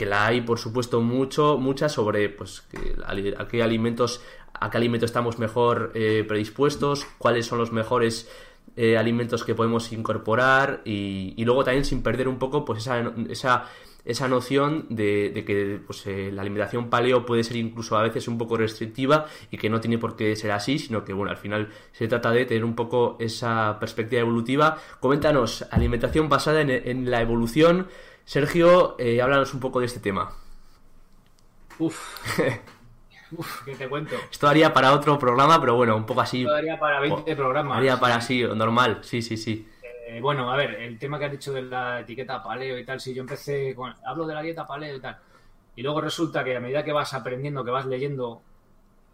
que la hay por supuesto mucho mucha sobre pues a qué alimentos a qué alimento estamos mejor eh, predispuestos, cuáles son los mejores eh, alimentos que podemos incorporar y, luego también sin perder un poco pues esa, esa, esa noción de, que pues, eh, la alimentación paleo puede ser incluso a veces un poco restrictiva y que no tiene por qué ser así, sino que bueno, al final se trata de tener un poco esa perspectiva evolutiva. Coméntanos, alimentación basada en, la evolución. Sergio, háblanos un poco de este tema. Uf. Uf, ¿qué te cuento? Esto haría para otro programa, pero bueno, un poco así. Esto haría para 20 programas. Haría para así, normal, sí, sí, sí. Eh, bueno, a ver, el tema que has dicho de la etiqueta paleo y tal, si yo empecé con. Hablo de la dieta paleo y tal. Y luego resulta que a medida que vas aprendiendo, que vas leyendo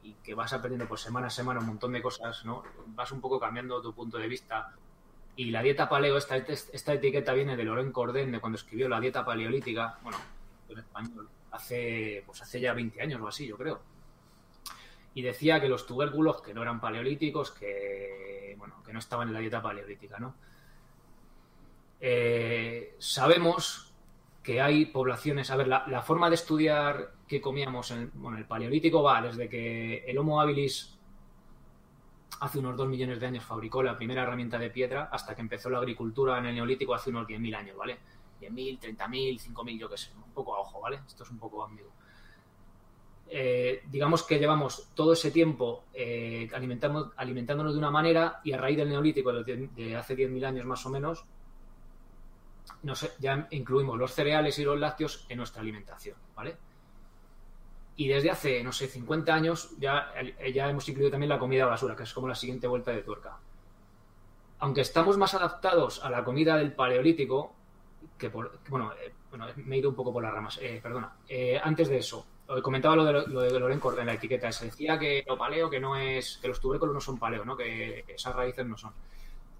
y que vas aprendiendo pues semana a semana un montón de cosas, ¿no? Vas un poco cambiando tu punto de vista. Y la dieta paleo, esta, esta etiqueta viene de Loren Corden, de cuando escribió la dieta paleolítica, bueno, en español, hace, pues hace ya 20 años o así, yo creo y decía que los tubérculos que no eran paleolíticos, que bueno, que no estaban en la dieta paleolítica, ¿no? Eh, sabemos que hay poblaciones, a ver, la, forma de estudiar que comíamos en bueno, el paleolítico va desde que el Homo habilis hace unos 2 millones de años fabricó la primera herramienta de piedra hasta que empezó la agricultura en el neolítico hace unos 10.000 años, ¿vale? 10.000, 30.000, 5.000, yo qué sé, un poco a ojo, ¿vale? Esto es un poco ambiguo. Eh, digamos que llevamos todo ese tiempo eh, alimentándonos de una manera y a raíz del neolítico de, hace 10.000 años más o menos, ya incluimos los cereales y los lácteos en nuestra alimentación, ¿vale? Y desde hace, no sé, 50 años ya, ya hemos incluido también la comida basura, que es como la siguiente vuelta de tuerca. Aunque estamos más adaptados a la comida del paleolítico, que por, bueno, eh, bueno, me he ido un poco por las ramas, perdona. antes de eso, comentaba lo de, lo de Loren en la etiqueta. Se decía que lo paleo, que no es, que los tubérculos no son paleo, ¿no? Que esas raíces no son.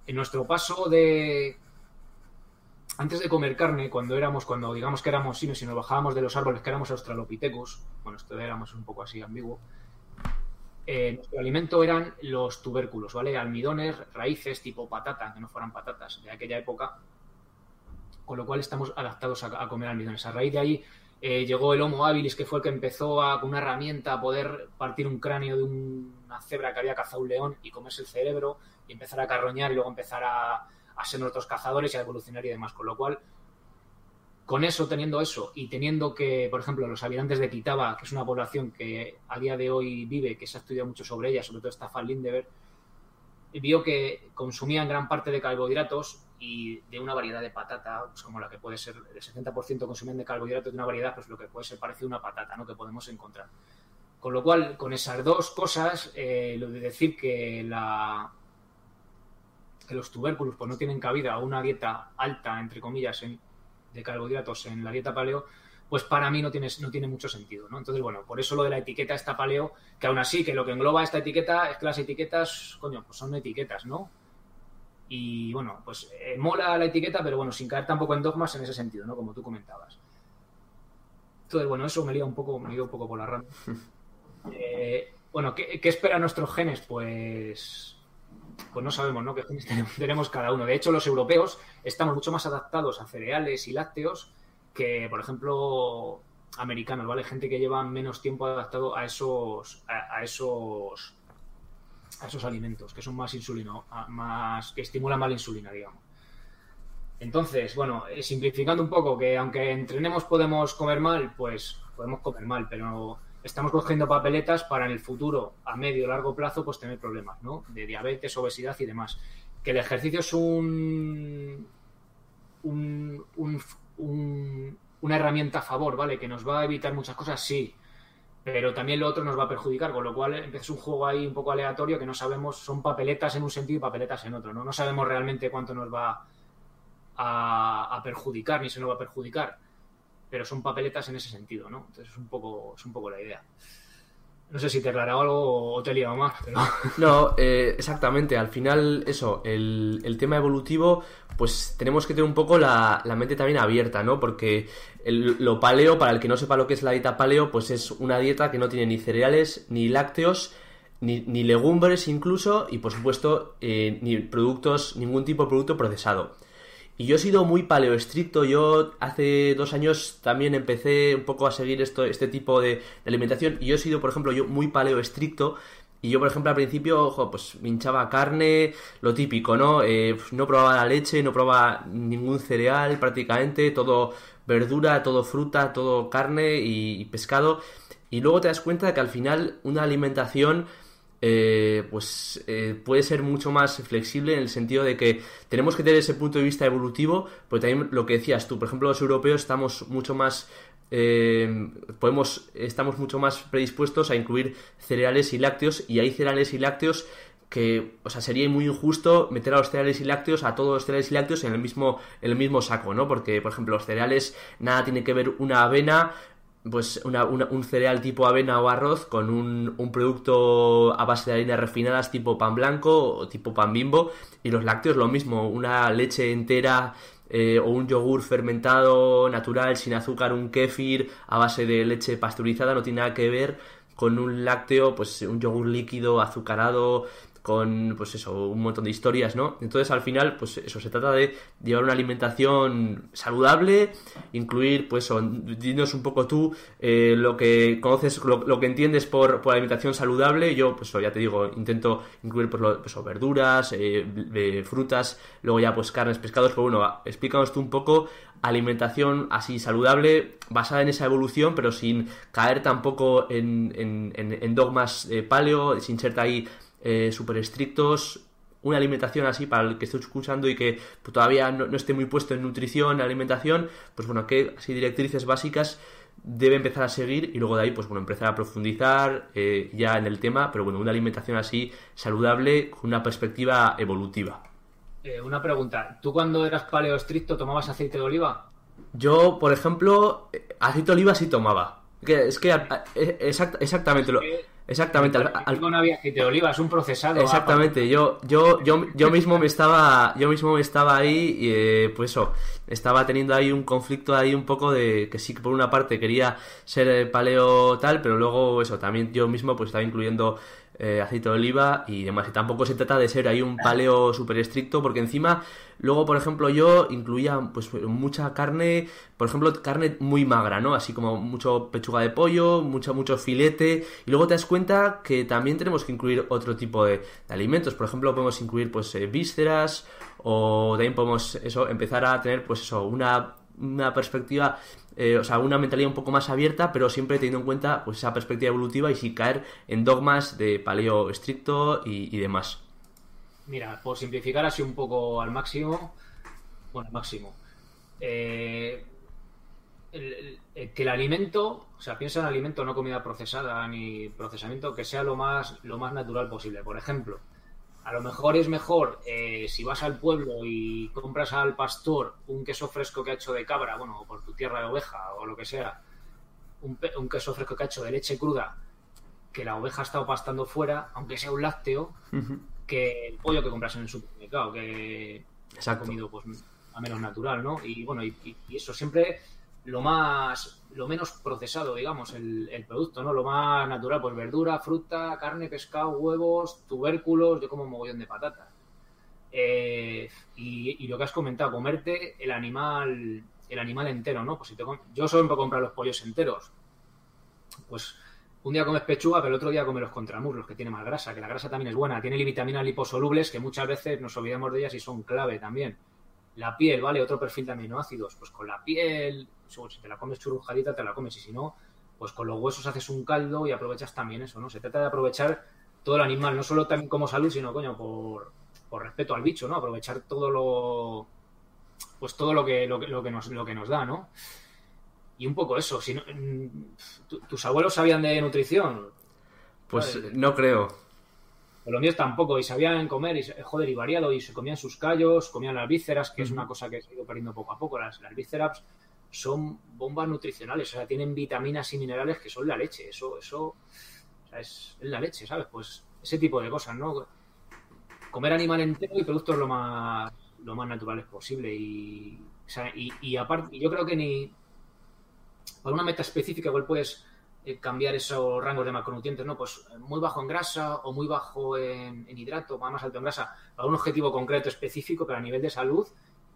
En nuestro paso de antes de comer carne, cuando éramos, cuando digamos que éramos simios y nos bajábamos de los árboles, que éramos australopithecus, bueno, esto éramos un poco así ambiguo, eh, nuestro alimento eran los tubérculos, ¿vale? Almidones, raíces tipo patata, que no fueran patatas de aquella época, con lo cual estamos adaptados a, a comer almidones. A raíz de ahí eh, llegó el Homo habilis, que fue el que empezó a, con una herramienta a poder partir un cráneo de una cebra que había cazado un león y comerse el cerebro y empezar a carroñar y luego empezar a, a ser nuestros cazadores y a evolucionar y demás. Con lo cual, con eso, teniendo eso y teniendo que, por ejemplo, los habitantes de Kitaba, que es una población que a día de hoy vive, que se ha estudiado mucho sobre ella, sobre todo Staffan Lindeberg, vio que consumían gran parte de carbohidratos y de una variedad de patata, pues como la que puede ser, el 70% consumen de carbohidratos de una variedad, pues lo que puede ser parecido a una patata, ¿no? Que podemos encontrar. Con lo cual, con esas dos cosas, eh, lo de decir que la que los tubérculos pues no tienen cabida a una dieta alta, entre comillas, en, de carbohidratos en la dieta paleo, pues para mí no tiene, no tiene mucho sentido, ¿no? Entonces, bueno, por eso lo de la etiqueta esta paleo, que aún así, que lo que engloba esta etiqueta es que las etiquetas, coño, pues son etiquetas, ¿no? Y bueno, pues eh, mola la etiqueta, pero bueno, sin caer tampoco en dogmas en ese sentido, ¿no? Como tú comentabas. Entonces, bueno, eso me lía un poco, me un poco por la rama. Eh, bueno, ¿qué, ¿qué espera nuestros genes? Pues pues no sabemos ¿no? qué genes tenemos cada uno. De hecho, los europeos estamos mucho más adaptados a cereales y lácteos que, por ejemplo, americanos, ¿vale? Gente que lleva menos tiempo adaptado a esos, a, esos, a esos alimentos, que son más insulino, más, que estimulan más la insulina, digamos. Entonces, bueno, eh, simplificando un poco, que aunque entrenemos podemos comer mal, pues podemos comer mal, pero estamos cogiendo papeletas para en el futuro, a medio o largo plazo, pues tener problemas, ¿no? De diabetes, obesidad y demás. Que el ejercicio es un, una herramienta a favor, ¿vale? Que nos va a evitar muchas cosas, sí. Pero también lo otro nos va a perjudicar, con lo cual empieza un juego ahí un poco aleatorio que no sabemos, son papeletas en un sentido y papeletas en otro, ¿no? No sabemos realmente cuánto nos va a, a perjudicar ni se nos va a perjudicar pero son papeletas en ese sentido, ¿no? Entonces es un poco, es un poco la idea. No sé si te aclarado algo o te he liado más, pero... No, eh, exactamente. Al final, eso, el, el, tema evolutivo, pues tenemos que tener un poco la, la mente también abierta, ¿no? Porque el, lo paleo, para el que no sepa lo que es la dieta paleo, pues es una dieta que no tiene ni cereales, ni lácteos, ni, ni legumbres incluso, y por supuesto, eh, ni productos, ningún tipo de producto procesado. Y yo he sido muy paleoestricto. Yo hace dos años también empecé un poco a seguir esto, este tipo de, alimentación. Y yo he sido, por ejemplo, yo muy paleoestricto. Y yo, por ejemplo, al principio, ojo, pues hinchaba carne, lo típico, ¿no? Eh, pues, no probaba la leche, no probaba ningún cereal prácticamente, todo verdura, todo fruta, todo carne y pescado. Y luego te das cuenta de que al final una alimentación eh, pues eh, puede ser mucho más flexible en el sentido de que tenemos que tener ese punto de vista evolutivo, pero también lo que decías tú, por ejemplo, los europeos estamos mucho más eh, podemos estamos mucho más predispuestos a incluir cereales y lácteos y hay cereales y lácteos que, o sea, sería muy injusto meter a los cereales y lácteos, a todos los cereales y lácteos en el mismo, en el mismo saco, ¿no? Porque, por ejemplo, los cereales, nada tiene que ver una avena pues un cereal tipo avena o arroz con un, un, producto a base de harinas refinadas tipo pan blanco o tipo pan bimbo y los lácteos lo mismo, una leche entera eh, o un yogur fermentado natural sin azúcar, un kéfir a base de leche pasteurizada no tiene nada que ver con un lácteo, pues un yogur líquido azucarado con pues eso, un montón de historias, ¿no? Entonces al final, pues eso, se trata de llevar una alimentación saludable, incluir, pues dinos un poco tú eh, lo que conoces, lo, que entiendes por, por, alimentación saludable, yo pues ya te digo, intento incluir pues, pues verduras, eh, frutas, luego ya pues carnes, pescados, pero bueno, explícanos tú un poco alimentación así saludable, basada en esa evolución, pero sin caer tampoco en, en, dogmas paleo, sin ser ahí eh, súper estrictos, una alimentación así para el que esté escuchando y que todavía no, esté muy puesto en nutrición, alimentación, pues bueno, que así directrices básicas debe empezar a seguir y luego de ahí, pues bueno, empezar a profundizar eh, ya en el tema, pero bueno, una alimentación así saludable con una perspectiva evolutiva. Eh, una pregunta, ¿tú cuando eras paleo estricto tomabas aceite de oliva? Yo, por ejemplo, aceite de oliva sí tomaba. es que exactamente lo... Exactamente. Al, no había aceite de oliva, es un procesado. Exactamente. Yo, yo, yo, yo mismo me estaba, yo mismo me estaba ahí y eh, pues eso, estaba teniendo ahí un conflicto ahí un poco de que sí que por una parte quería ser paleo tal, pero luego eso también yo mismo pues estaba incluyendo eh, aceite de oliva y demás. Y tampoco se trata de ser ahí un paleo súper estricto, porque encima, luego, por ejemplo, yo incluía pues mucha carne, por ejemplo, carne muy magra, ¿no? Así como mucho pechuga de pollo, mucho, mucho filete. Y luego te das cuenta que también tenemos que incluir otro tipo de, alimentos. Por ejemplo, podemos incluir pues eh, vísceras o también podemos eso empezar a tener pues eso una, una perspectiva eh, o sea, una mentalidad un poco más abierta, pero siempre teniendo en cuenta pues esa perspectiva evolutiva y sin caer en dogmas de paleo estricto y, demás. Mira, por simplificar así un poco al máximo, bueno, al máximo, eh, que el alimento, o sea, piensa en alimento, no comida procesada ni procesamiento, que sea lo más, lo más natural posible. Por ejemplo, a lo mejor es mejor eh, si vas al pueblo y compras al pastor un queso fresco que ha hecho de cabra, bueno, por tu tierra de oveja o lo que sea, un, queso fresco que ha hecho de leche cruda, que la oveja ha estado pastando fuera, aunque sea un lácteo, que el pollo que compras en el supermercado, que se ha comido pues a menos natural, ¿no? Y bueno, y eso siempre lo más lo menos procesado, digamos, el, producto, ¿no? Lo más natural, pues verdura, fruta, carne, pescado, huevos, tubérculos, yo como un mogollón de patatas. Eh, y, lo que has comentado, comerte el animal el animal entero, ¿no? Pues si te yo suelo comprar los pollos enteros. Pues un día comes pechuga, pero el otro día comes los contramuslos, que tiene más grasa, que la grasa también es buena, tiene vitaminas liposolubles que muchas veces nos olvidamos de ellas y son clave también. La piel, ¿vale? Otro perfil de aminoácidos. Pues con la piel, si te la comes churrujadita, te la comes. Y si no, pues con los huesos haces un caldo y aprovechas también eso, ¿no? Se trata de aprovechar todo el animal, no solo también como salud, sino, coño, por, por respeto al bicho, ¿no? Aprovechar todo lo. Pues todo lo que, lo, que, nos, lo que nos da, ¿no? Y un poco eso. Si mm, ¿Tus abuelos sabían de nutrición? Pues no creo. Los míos tampoco, y sabían comer, y, joder, y variado, y se comían sus callos, comían las vísceras, que es una cosa que se ha ido perdiendo poco a poco. Las, las vísceras son bombas nutricionales, o sea, tienen vitaminas y minerales que son la leche. Eso, eso, o sea, es, la leche, ¿sabes? Pues ese tipo de cosas, ¿no? Comer animal entero y productos lo más, lo más naturales posible. Y, o sea, y, y aparte, yo creo que ni para una meta específica, igual puedes cambiar esos rangos de macronutrientes, ¿no? Pues eh, muy bajo en grasa o muy bajo en, hidrato, más alto en grasa, para un objetivo concreto específico, pero a nivel de salud,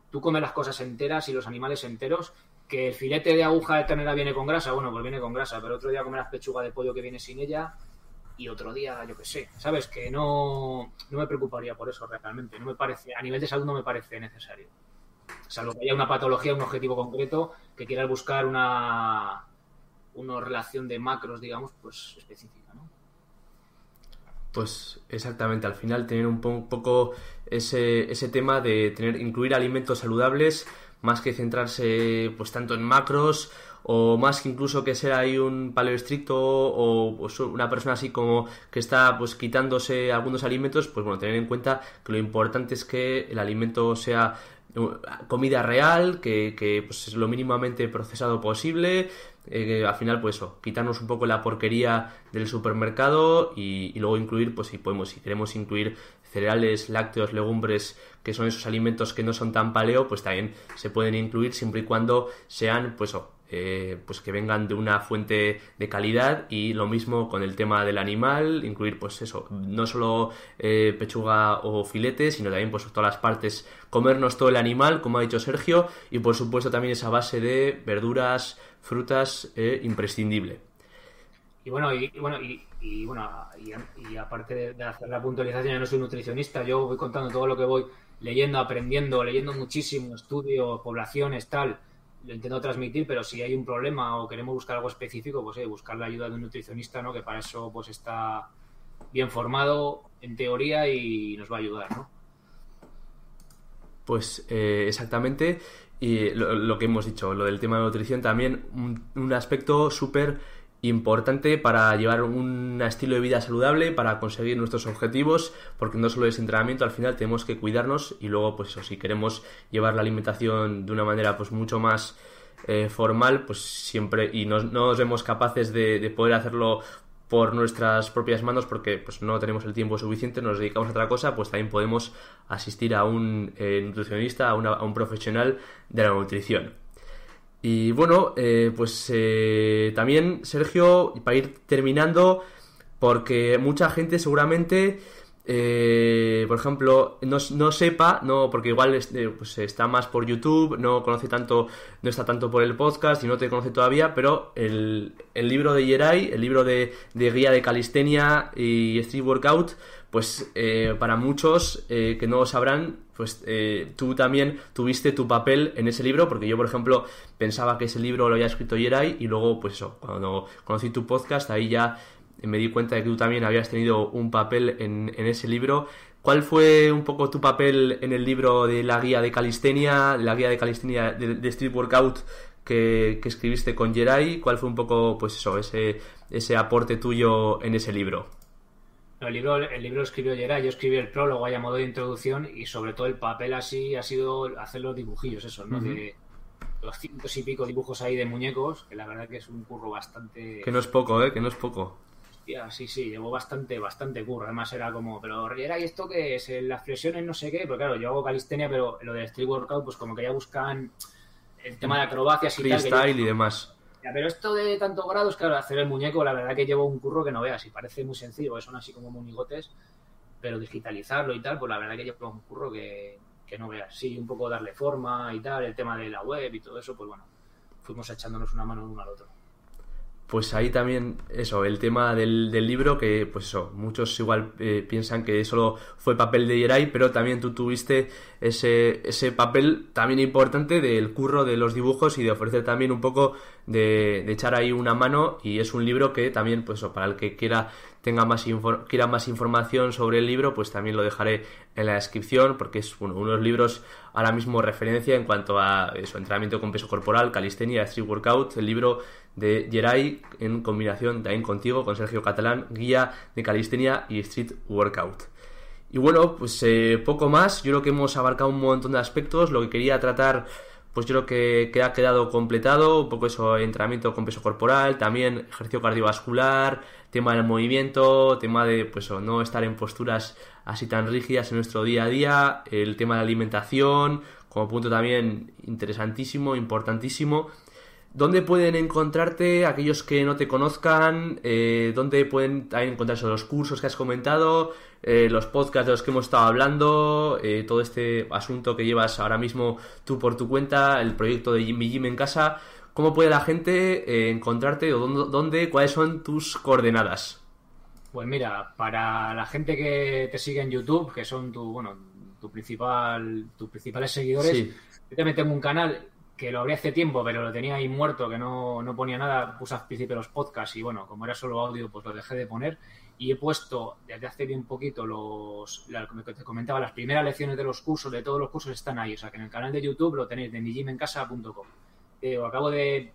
tú comes las cosas enteras y los animales enteros, que el filete de aguja de ternera viene con grasa, bueno, pues viene con grasa, pero otro día comerás pechuga de pollo que viene sin ella y otro día, yo qué sé, ¿sabes? Que no, no me preocuparía por eso realmente, no me parece, a nivel de salud no me parece necesario. Salvo que haya una patología, un objetivo concreto, que quieras buscar una, una relación de macros, digamos, pues específica, ¿no? Pues exactamente, al final tener un, poco ese, ese tema de tener incluir alimentos saludables más que centrarse pues tanto en macros o más que incluso que ser ahí un paleo estricto o pues, una persona así como que está pues quitándose algunos alimentos, pues bueno, tener en cuenta que lo importante es que el alimento sea comida real, que, que pues, es lo mínimamente procesado posible, eh, al final pues eso, quitarnos un poco la porquería del supermercado y, luego incluir, pues si podemos, si queremos incluir cereales, lácteos, legumbres, que son esos alimentos que no son tan paleo, pues también se pueden incluir siempre y cuando sean, pues, eh, pues que vengan de una fuente de calidad y lo mismo con el tema del animal, incluir pues eso, no solo eh, pechuga o filete, sino también pues todas las partes, comernos todo el animal, como ha dicho Sergio, y por supuesto también esa base de verduras, frutas, eh, imprescindible. Y bueno, y, bueno, y, bueno, y, aparte de, hacer la puntualización, yo no soy nutricionista, yo voy contando todo lo que voy leyendo, aprendiendo, leyendo muchísimo, estudio, poblaciones, tal, lo intento transmitir, pero si hay un problema o queremos buscar algo específico, pues eh, buscar la ayuda de un nutricionista, ¿no? Que para eso pues está bien formado en teoría y nos va a ayudar, ¿no? Pues eh, exactamente. Y lo, que hemos dicho, lo del tema de nutrición, también un, un aspecto súper importante para llevar un estilo de vida saludable, para conseguir nuestros objetivos, porque no solo es entrenamiento, al final tenemos que cuidarnos y luego, pues eso, si queremos llevar la alimentación de una manera pues mucho más eh, formal, pues siempre, y no, nos vemos capaces de, poder hacerlo por nuestras propias manos porque pues no tenemos el tiempo suficiente, nos dedicamos a otra cosa, pues también podemos asistir a un eh, nutricionista, a, a un profesional de la nutrición. Y bueno, eh, pues eh, también, Sergio, para ir terminando, porque mucha gente seguramente eh, por ejemplo, no, sepa, no, porque igual eh, pues, está más por YouTube, no conoce tanto, no está tanto por el podcast y no te conoce todavía, pero el, libro de Yeray, el libro de, guía de calistenia y street workout, pues eh, para muchos que no lo sabrán, pues tú también tuviste tu papel en ese libro, porque yo, por ejemplo, pensaba que ese libro lo había escrito Yeray y luego, pues cuando conocí tu podcast, ahí ya me di cuenta de que tú también habías tenido un papel en, ese libro. ¿Cuál fue un poco tu papel en el libro de la guía de calistenia, la guía de calistenia de, Street Workout que, escribiste con Jerai? ¿Cuál fue un poco, pues eso, ese, ese aporte tuyo en ese libro? el libro, el libro lo escribió Geray, yo escribí el prólogo a modo de introducción y sobre todo el papel así ha sido hacer los dibujillos, eso, ¿no? De doscientos y pico dibujos ahí de muñecos, que la verdad que es un curro bastante... Que no es poco, ¿eh? Que no es poco sí, sí, llevó bastante, bastante curro. Además era como, pero Riera, ¿y esto qué es? Las flexiones no sé qué, pero claro, yo hago calistenia, pero lo de street workout, pues como que ya buscan el tema de acrobacias y Freestyle y demás. pero esto de tantos grados, claro, hacer el muñeco, la verdad que llevo un curro que no veas y parece muy sencillo, son así como monigotes, pero digitalizarlo y tal, pues la verdad que llevo un curro que, que no veas. Sí, un poco darle forma y tal, el tema de la web y todo eso, pues bueno, fuimos echándonos una mano uno al otro pues ahí también, eso, el tema del, del libro, que pues eso, muchos igual eh, piensan que solo fue papel de Yeray, pero también tú tuviste ese, ese papel también importante del curro de los dibujos y de ofrecer también un poco de, de echar ahí una mano y es un libro que también, pues para el que quiera tenga más quiera más información sobre el libro, pues también lo dejaré en la descripción porque es uno, de los libros ahora mismo referencia en cuanto a su entrenamiento con peso corporal, calistenia, street workout, el libro de Geray en combinación también contigo, con Sergio Catalán, guía de calistenia y street workout. Y bueno, pues eh, poco más, yo creo que hemos abarcado un montón de aspectos, lo que quería tratar pues yo creo que, ha quedado completado, un poco eso, entrenamiento con peso corporal, también ejercicio cardiovascular, tema del movimiento, tema de pues no estar en posturas así tan rígidas en nuestro día a día, el tema de alimentación, como punto también interesantísimo, importantísimo. ¿Dónde pueden encontrarte aquellos que no te conozcan? Eh, ¿Dónde pueden encontrarse los cursos que has comentado? Eh, los podcasts de los que hemos estado hablando? Eh, todo este asunto que llevas ahora mismo tú por tu cuenta, el proyecto de Mi Gym en casa. ¿Cómo puede la gente encontrarte o dónde, dónde, cuáles son tus coordenadas? Pues mira, para la gente que te sigue en YouTube, que son tu, bueno, tu principal, tus principales seguidores, yo también tengo un canal que lo abrí hace tiempo, pero lo tenía ahí muerto, que no, ponía nada, puse al principio los podcasts y bueno, como era solo audio, pues lo dejé de poner. Y he puesto desde hace bien poquito los, que te comentaba, las primeras lecciones de los cursos, de todos los cursos están ahí. O sea que en el canal de YouTube lo tenéis de mijimencasa.com. Eh, acabo de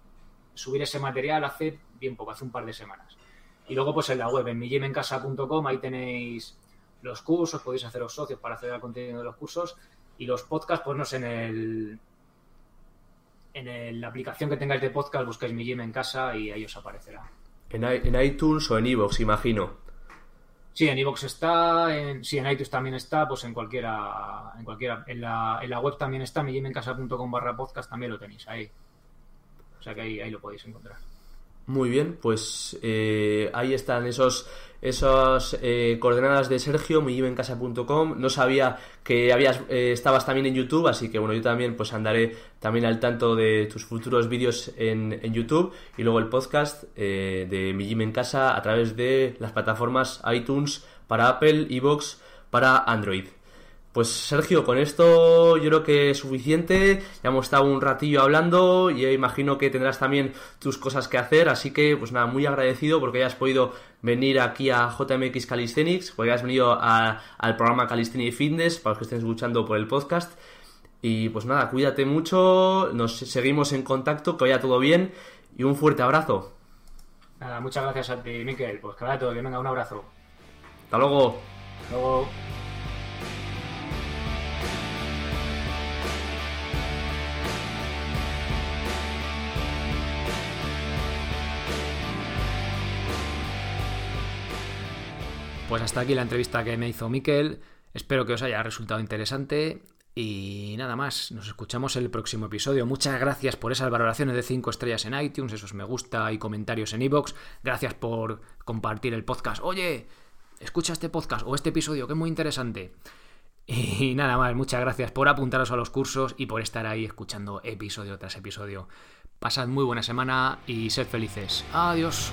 subir ese material hace bien poco, hace un par de semanas. Y luego pues en la web, en mijimencasa.com, ahí tenéis los cursos, podéis haceros socios para acceder al contenido de los cursos. Y los podcasts, pues no sé, en el, en la aplicación que tengáis de podcast buscáis mi gym en casa y ahí os aparecerá. En, iTunes o en iVoox, imagino. Sí, en iVoox está, en, sí, en iTunes también está, pues en cualquiera, en cualquiera, en la, en la web también está, mijimencasa.com barra podcast también lo tenéis ahí. O sea que ahí, ahí lo podéis encontrar. Muy bien, pues eh, ahí están esos esas eh, coordenadas de Sergio, mijimencasa.com. No sabía que habías, eh, estabas también en YouTube, así que bueno, yo también pues andaré también al tanto de tus futuros vídeos en, en, YouTube y luego el podcast de Mi Gym en Casa a través de las plataformas iTunes para Apple, Evox para Android. Pues Sergio, con esto yo creo que es suficiente. Ya hemos estado un ratillo hablando y imagino que tendrás también tus cosas que hacer. Así que, pues nada, muy agradecido porque hayas podido venir aquí a JMX Calisthenics, porque hayas venido al programa Calisthenics Fitness, para los que estén escuchando por el podcast. Y pues nada, cuídate mucho, nos seguimos en contacto, que vaya todo bien y un fuerte abrazo. Nada, muchas gracias a ti, Miquel. Pues que vaya todo bien, venga, un abrazo. Hasta luego. Hasta luego. Pues hasta aquí la entrevista que me hizo Miquel. Espero que os haya resultado interesante. Y nada más, nos escuchamos el próximo episodio. Muchas gracias por esas valoraciones de 5 estrellas en iTunes, esos me gusta y comentarios en iBox. Gracias por compartir el podcast. Oye, escucha este podcast o este episodio que es muy interesante. Y nada más, muchas gracias por apuntaros a los cursos y por estar ahí escuchando episodio tras episodio. Pasad muy buena semana y sed felices. Adiós.